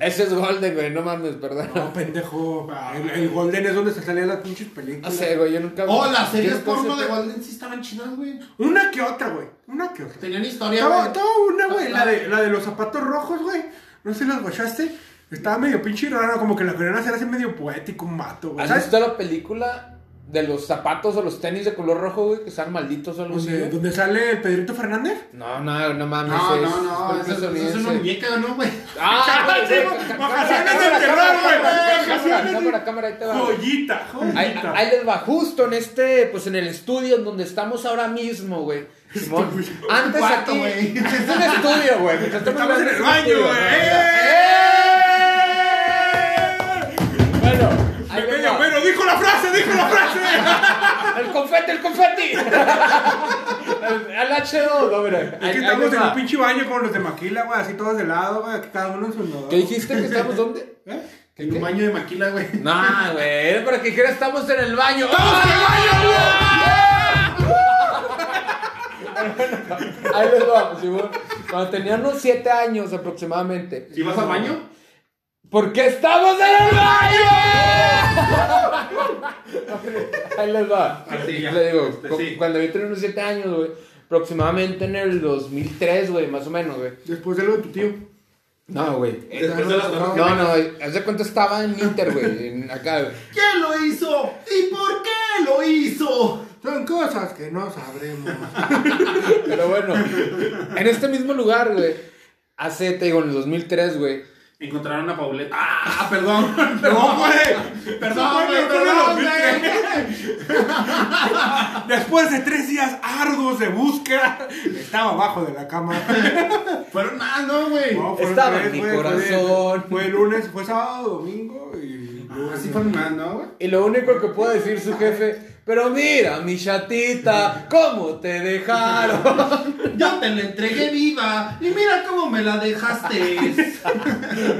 Ese es Golden, güey, no mames, perdón. No, pendejo. El, el Golden es donde se salían las pinches No películas. sé, güey, yo nunca Oh, las ¿Qué series porno de? Golden sí estaban chidas, güey. Una que otra, güey. Una que otra. Tenían historia, güey. estaba una, güey. La de, la de los zapatos rojos, güey. No sé si las guachaste. Estaba medio pinche rara, como que la querían hacer así medio poético, un vato, güey. ¿Has ¿Sabes? visto la película de los zapatos o los tenis de color rojo, güey, que están malditos o algo así? Güey? donde sale el Pedrito Fernández. No, no, no mames. No, no, no. es Eso, eso es una muñeca, ¿no, güey? Ah, güey, Sí, güey, ca- vacaciones cámara, del cámara, terror, cámara, güey. cámara, Vacaciones Cámara, cámara, ahí te va. Joyita, Ahí, joyita. ahí les va, justo en este, pues en el estudio en donde estamos ahora mismo, güey. Simón. Antes cuarto, aquí. güey. Es un estudio, güey. Estamos en el baño, güey. ¿no? ¡Eh! Va. Pero dijo la frase, dijo la frase. El confeti, el confeti. El- Al H2, no, mira. Es que ahí estamos en un pinche baño con los de Maquila, güey, así todos de lado, güey, aquí cada uno en su inodoro. ¿Qué dijiste que estamos dónde? ¿Eh? ¿Qué, En un baño de maquila, güey. No, güey, era para que dijera estamos en el baño. Ahí les va, Simón. Cuando tenía unos 7 años aproximadamente. ¿Y vas al baño? ¡Porque estamos en el baño! Ahí les va. Así ya. Le digo, Este, cu- sí. cuando yo tenía unos 7 años, güey. Aproximadamente en el 2003, güey, más o menos, güey. Después de lo de tu tío. No, güey. Después de las cosas que No, me- no, haz de cuenta estaba en Inter, güey. en- Acá, güey. ¿Quién lo hizo? ¿Y por qué lo hizo? Son cosas que no sabremos. Pero bueno, en este mismo lugar, güey. Hace, te digo, en el 2003, güey. Encontraron a Pauleta. Ah, perdón. No, güey. Perdón, güey, fue en perdón, 2003. Después de tres días arduos de búsqueda, estaba abajo de la cama. Fueron más, ¿no, güey? No, Estaba en tres, mi güey, fue de- corazón. Fue, lunes, fue sábado, domingo y. Así fue más, ¿no, güey? Y lo único que puede decir su jefe, pero mira, mi chatita, ¿cómo te dejaron? Yo te la entregué viva y mira cómo me la dejaste.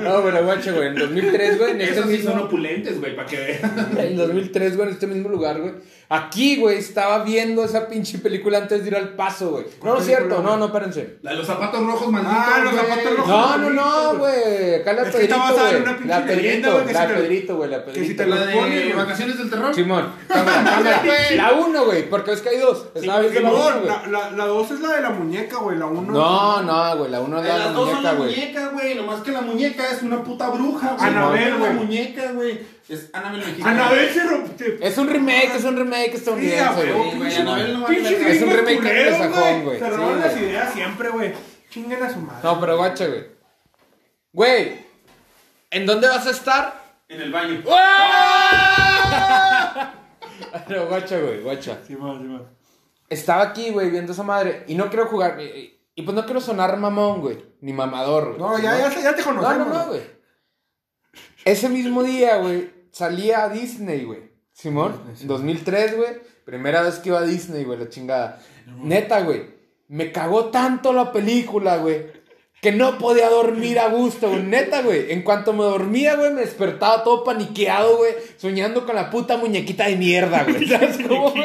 No, pero guacha, güey, en 2003, güey, en este Esos sí mismo... son opulentes, güey, para que vean. En 2003, güey, en este mismo lugar, güey. Aquí, güey, estaba viendo esa pinche película antes de ir al paso, güey. No, no es cierto, no, no, espérense. La de los zapatos rojos, malditos. Ah, los güey. zapatos rojos. No, no, no, güey. Acá la Es Pedrito, está basada en güey. una pinche La leyenda, Pedrito, güey, que la Pedrito, güey, la que si Pedrito. te La los de vacaciones del terror. Simón, cámara, cámara. La uno, güey, porque es que hay dos. Viendo la uno, Simón, güey. la, la, la dos es la de la muñeca, güey. La uno. No, no, güey, la uno es la de la Las dos son muñeca, la güey. muñeca, güey. Nomás que la muñeca es una puta bruja, güey. Anabel, güey. La muñeca, güey. Es Anabel mexicana. Anabel se rompe. Es un remake, es un remake Sí, estadounidense, güey. güey. Sí, güey, Anabel no. Es un remake anglosajón, güey. Se Sí, roban las güey. ideas siempre, güey. Chinguen a su madre. No, pero guacha, güey. Güey, ¿en dónde vas a estar? En el baño. Pero guacha, güey, guacha. Simón, Simón. Estaba aquí, güey, viendo esa madre. Y no quiero jugar. Y, y pues no quiero sonar mamón, güey. Ni mamador, güey. No, ya, ya, ya te No, conocemos. no, no, güey. Ese mismo día, güey, salía a Disney, güey. Simón, 2003, güey. Primera vez que iba a Disney, güey, la chingada. Neta, güey. Me cagó tanto la película, güey. Que no podía dormir a gusto, güey. Neta, güey. En cuanto me dormía, güey, me despertaba todo paniqueado, güey. Soñando con la puta muñequita de mierda, güey. ¿Sabes cómo, güey?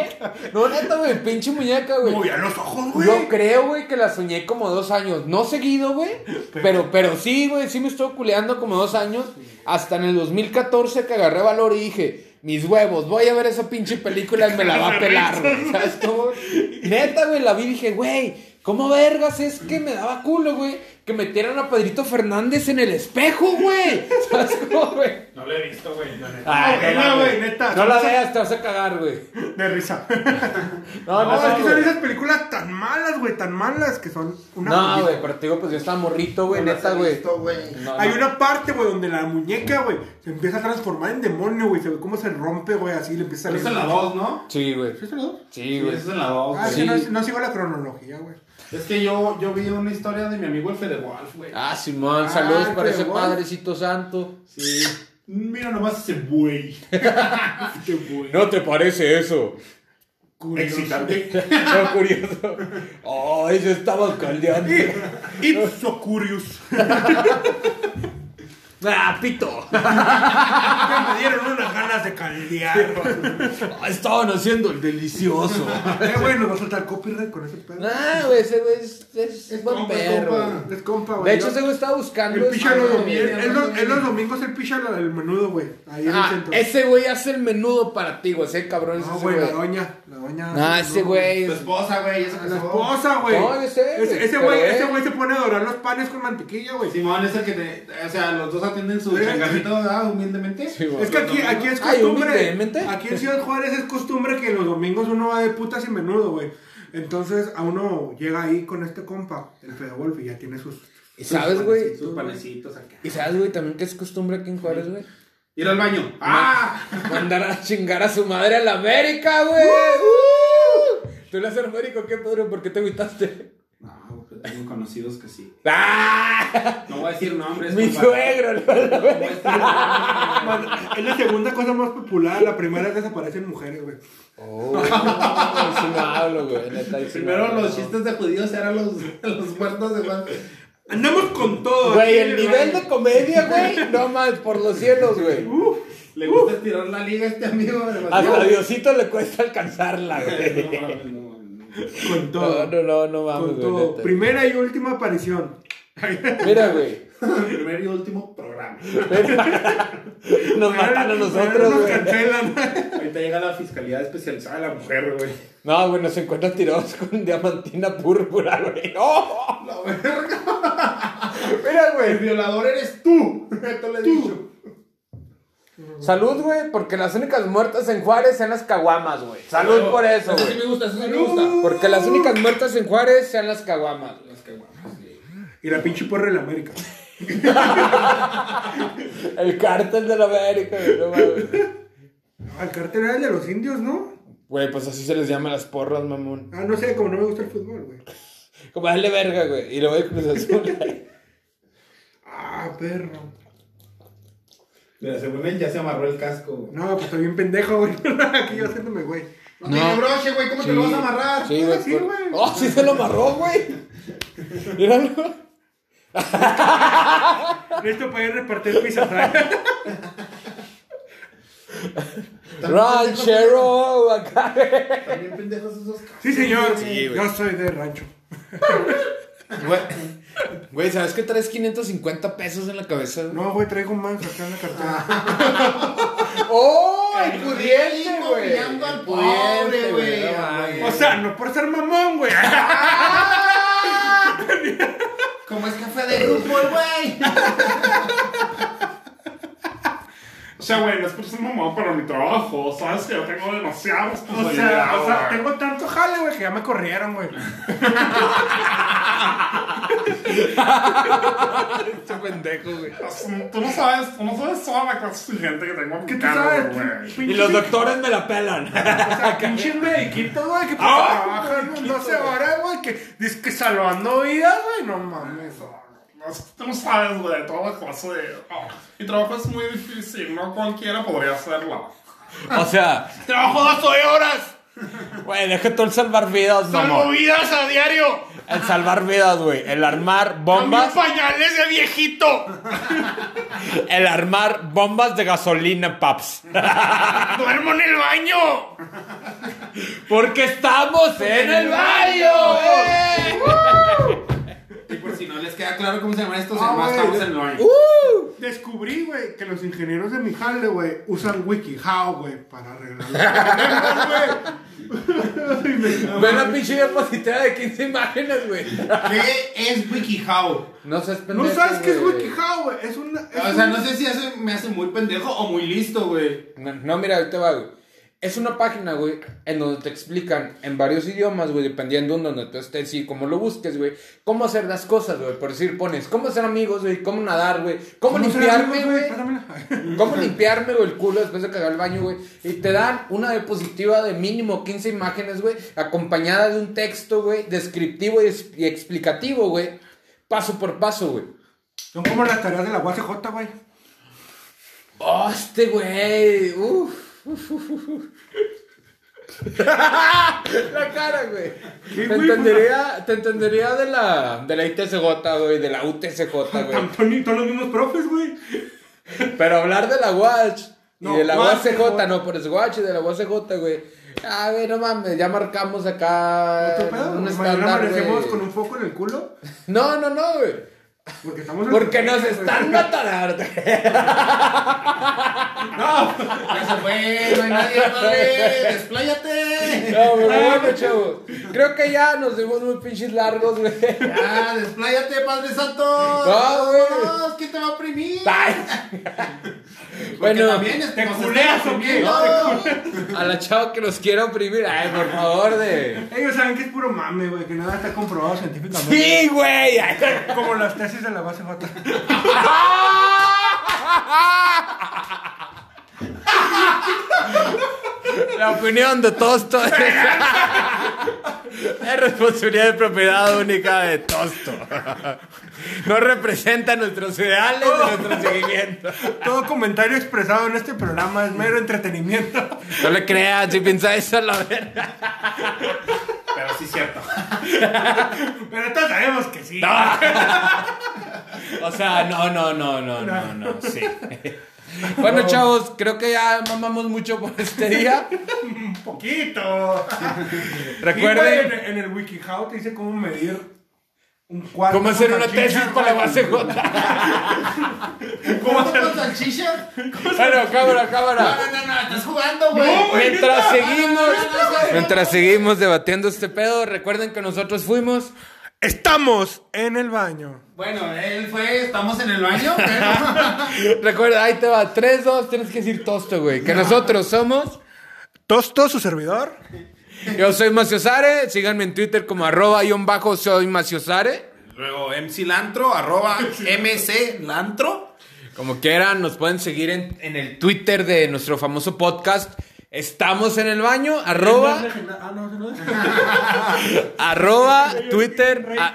No, neta, güey. Pinche muñeca, güey. Movía los ojos, güey. Yo creo, güey, que la soñé como dos años. No seguido, güey. Pero, pero sí, güey, sí me estuvo culeando como dos años. Hasta en el 2014 que agarré valor y dije, mis huevos, voy a ver esa pinche película y me la va a pelar, güey. ¿Sabes cómo? Neta, güey, la vi y dije, güey, ¿cómo vergas es que me daba culo, güey? Que metieran a Pedrito Fernández en el espejo, güey. ¿Sabes cómo, güey? No lo he visto, güey. la neta. Ay, No, no, güey, güey, neta. No la veas, te vas a cagar, güey. De risa. No, No, no, es que son esas películas tan malas, güey, tan malas que son una No, güey, pero te digo, pues yo estaba morrito, güey, No neta, he güey. visto, güey. No, Hay no. una parte, güey, donde la muñeca, güey, se empieza a transformar en demonio, güey. Se ve cómo se rompe, güey, así le empieza a Pero salir. es en la 2, ¿no? Sí, güey. ¿Sí es en la dos? Sí, Sí, güey. es en la 2. Ah, Sí. no, no sigo la cronología, güey. Es que yo, yo vi una historia de mi amigo el Fede Wolf, güey. Ah, Simón, Ah, saludos para ese padrecito santo. Sí. Mira nomás ese buey. Qué buey. ¿No te parece eso? Excitante. No, curioso. Ay, se estaba caldeando. Ipso Curious. Ah, pito. me dieron unas ganas de caldear. Ah, Estaban haciendo el delicioso. eh, güey, nos va a saltar copyright con ese pedo. Ah, güey, ese güey es, es, Es buen compa, perro. compa. Es compa, güey. De hecho, ese güey estaba buscando. El picha los domingos. Él los- él domingos el picha del menudo, güey. Ahí en el Ah, centro. ese güey hace el menudo para ti, güey. Ese cabrón es No, ese güey, la doña. La doña. Ah, ese güey. Tu es- esposa, güey, esa La esposa, güey. No, yo sé, güey, Ese ese pero güey él- ese güey se pone a dorar los panes con mantequilla, güey. Simón es el que te. O sea, los dos atienden su changarrito, ¿verdad? Humildemente. Sí. Es que aquí, aquí es Ay, costumbre. humildemente. Aquí en Ciudad Juárez es costumbre que los domingos uno va de putas y menudo, güey. Entonces a uno llega ahí con este compa, el Fede Wolf, y ya tiene sus. ¿Y sabes, güey? Sus panecitos acá. ¿Y sabes, güey, también que es costumbre aquí en Juárez, güey? Ir al baño. ¡Ah! Mandar a chingar a su madre a la América, güey. Uh. ¿Tú le haces América qué, Pedro? ¿Por qué te agüitaste? No, tengo conocidos que sí. ¡Ah! No voy a decir nombres. Mi suegro, No voy a decir nombres. Es la segunda cosa más popular. La primera es que desaparecen mujeres, güey. Oh, sí no hablo, güey. Neta, ahí sí no Primero hablo. los chistes de judíos eran los, los muertos de Juan. Andamos con todo. Güey, el nivel de comedia, güey, no más, por los cielos, güey. Le gusta estirar la liga a este amigo. Hasta a Diosito le cuesta alcanzarla, güey. No, mames, no, mames. Con No, todo. no, no, no mames, Con todo. neta. Primera y última aparición. Mira, güey. Primer y último programa. Nos matan a nosotros, nos cancelan. Ahorita llega la fiscalía especializada de la mujer, güey. No, güey, nos encuentran tirados con diamantina púrpura, güey. ¡Oh! La verga. Mira, El güey. violador eres tú. Esto le he dicho. Salud, güey, porque las únicas muertas en Juárez sean las caguamas, güey. Salud por eso, Eso sí güey. me gusta, eso sí me gusta. Porque las únicas muertas en Juárez sean las caguamas, güey. Las caguamas, sí. Y la pinche porra de la América. El cártel de la América, güey. No mames. Al cartel era el de los indios, ¿no? Güey, pues así se les llama las porras, mamón. Ah, no sé, como no me gusta el fútbol, güey. Como dale verga, güey. Y luego hay Cruz Azul. Ah, perro. Mira, según él ya se amarró el casco, güey. No, pues estoy bien pendejo, güey. Aquí yo haciéndome, güey. No, tiene broche, güey, ¿cómo te lo vas a amarrar? Sí, güey. sí, por- güey. Oh, sí se lo amarró, güey. Míralo. Listo para ir a repartir pizza. Ranchero, acá. También pendejos esos cascos. Sí, señor. Sí, yo soy de rancho. Güey, güey, ¿sabes que traes 550 pesos en la cabeza? güey? No, güey, traigo más acá en la cartera. ¡Oh! El El pudiente, güey. al pobre, güey. O sea, no por ser mamón, güey. Como es café de grupo, güey. O sea, güey, no es por ser mamá para mi trabajo. Sabes que yo tengo demasiada O sea, o sea, güey. tengo tanto jale, güey, que ya me corrieron, güey. Este pendejo, güey. Tú no sabes, tú no sabes toda la clase de gente que tengo ¿Qué tú sabes? güey. Y los doctores me la pelan. O sea, pinches mediquitos, güey, que Ah, trabajan 12 horas, güey, que dices que salvando vidas, güey, no mames. No, Tú no sabes, güey, toda la clase de... oh, Mi trabajo es muy difícil, no cualquiera podría hacerlo. O sea, trabajo 12 horas. Güey, deja tú el salvar vidas, mamón. vidas a diario! El salvar vidas, güey. El armar bombas. pañales de viejito! El armar bombas de gasolina, paps. ¡Duermo en el baño! Porque estamos en el baño, eh. Y por si no les queda claro cómo se llama esto, se Ah, güey. Estamos en baño. Uh. Descubrí, güey, que los ingenieros de mi jale, güey, usan WikiHow, güey, para arreglar güey. Ve la pinche diapositiva de 15 imágenes, güey. ¿Qué es WikiHow? No seas No pendejo, sabes qué es. WikiHow, güey. Es una. es O sea, un- no sé si hace- me hace muy pendejo o muy listo, güey. No, no, mira, te va, güey. Es una página, güey, en donde te explican en varios idiomas, güey, dependiendo en donde tú estés y cómo lo busques, güey, cómo hacer las cosas, güey. Por decir, pones cómo ser amigos, güey, cómo nadar, güey, cómo, ¿Cómo limpiarme, güey. ¿Cómo limpiarme, güey, el culo después de cagar el baño, güey? Y te dan una diapositiva de mínimo 15 imágenes, güey, acompañada de un texto, güey, descriptivo y, explicativo, güey, paso por paso, güey. Son como las tareas de la UACJ, güey. Este güey. Uf. la cara, güey. ¿Qué, Te güey? entendería, te entendería de la, de la ITSJ, güey, de la UTSJ, güey. Tampoco todos los mismos profes, güey. Pero hablar de la Watch No, y de la Watch, UACJ, güey. no, por eso Watch y de la UACJ, güey. A ver, no mames, ya marcamos acá ¿Otro pedo? un estándar, güey. con un foco en el culo. No, no, no, güey. Porque estamos en Porque nos están matando. Ya se fue, no hay nadie, padre. Despláyate. No, pero bueno, chavos. Creo que ya nos dimos muy pinches largos, güey. Ya, despláyate, Padre Santo. No, güey. ¿Quién te va a oprimir? Bueno, también es- te culeas, ¿o qué? a la chava que nos quiera oprimir, ay, por favor, de. Ellos saben que es puro mame, güey, que nada está comprobado científicamente. Sí, güey. Como las tesis de la UACJ. La opinión de Tosto es, es responsabilidad de propiedad única de Tosto. No representa nuestros ideales de nuestro seguimiento. Todo comentario expresado en este programa es mero entretenimiento. No le creas, si piensa eso, la verga. Pero sí es cierto. Pero todos sabemos que sí. O sea, no, no, no, no, no, no, sí. Bueno, chavos, creo que ya mamamos mucho por este día. Un poquito. Recuerden en, en el WikiHow te dice cómo medir un cómo hacer una tesis para la base J. ¿Cómo con salchicha? Bueno, cámara, cámara. no, no, no, estás jugando, güey. Mientras seguimos, no, no, no. mientras seguimos debatiendo este pedo, recuerden que nosotros fuimos. Estamos en el baño. Bueno, él fue, estamos en el baño, pero. Recuerda, ahí te va. 3, 2, tienes que decir tosto, güey. Que nosotros somos. Tosto, su servidor. Yo soy Maciosare. Síganme en Twitter como arroba y un bajo soy Maciosare. Luego MC Lantro, arroba MC Lantro. Como quieran, nos pueden seguir en, en el Twitter de nuestro famoso podcast. Estamos en el baño, arroba, Ah, no, no. arroba, Twitter, a-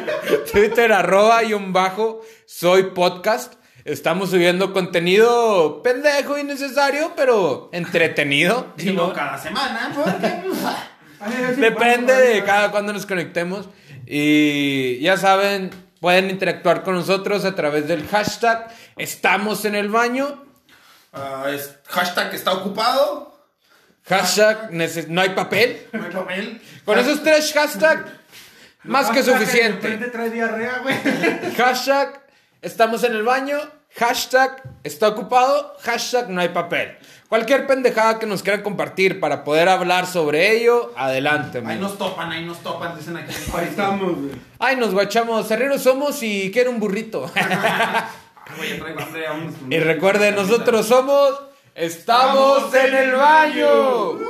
Twitter, arroba y un bajo, soy podcast. Estamos subiendo contenido pendejo y necesario, pero entretenido. Y no cada semana, porque pues, Depende de cada cuando nos conectemos. Y ya saben, pueden interactuar con nosotros a través del hashtag Estamos en el baño. ah, es hashtag está ocupado. Hashtag no hay papel. No hay papel. Con esos tres hashtags, más que suficiente. trae diarrea. Hashtag estamos en el baño. Hashtag está ocupado. Hashtag no hay papel. Cualquier pendejada que nos quieran compartir para poder hablar sobre ello, adelante. Ahí nos topan, ahí nos topan, dicen aquí. Ahí estamos, güey. Ay, nos guachamos. Cerreros somos y quiero un burrito. Ah, traigo hambre, y recuerden, nosotros somos. Estamos en el baño.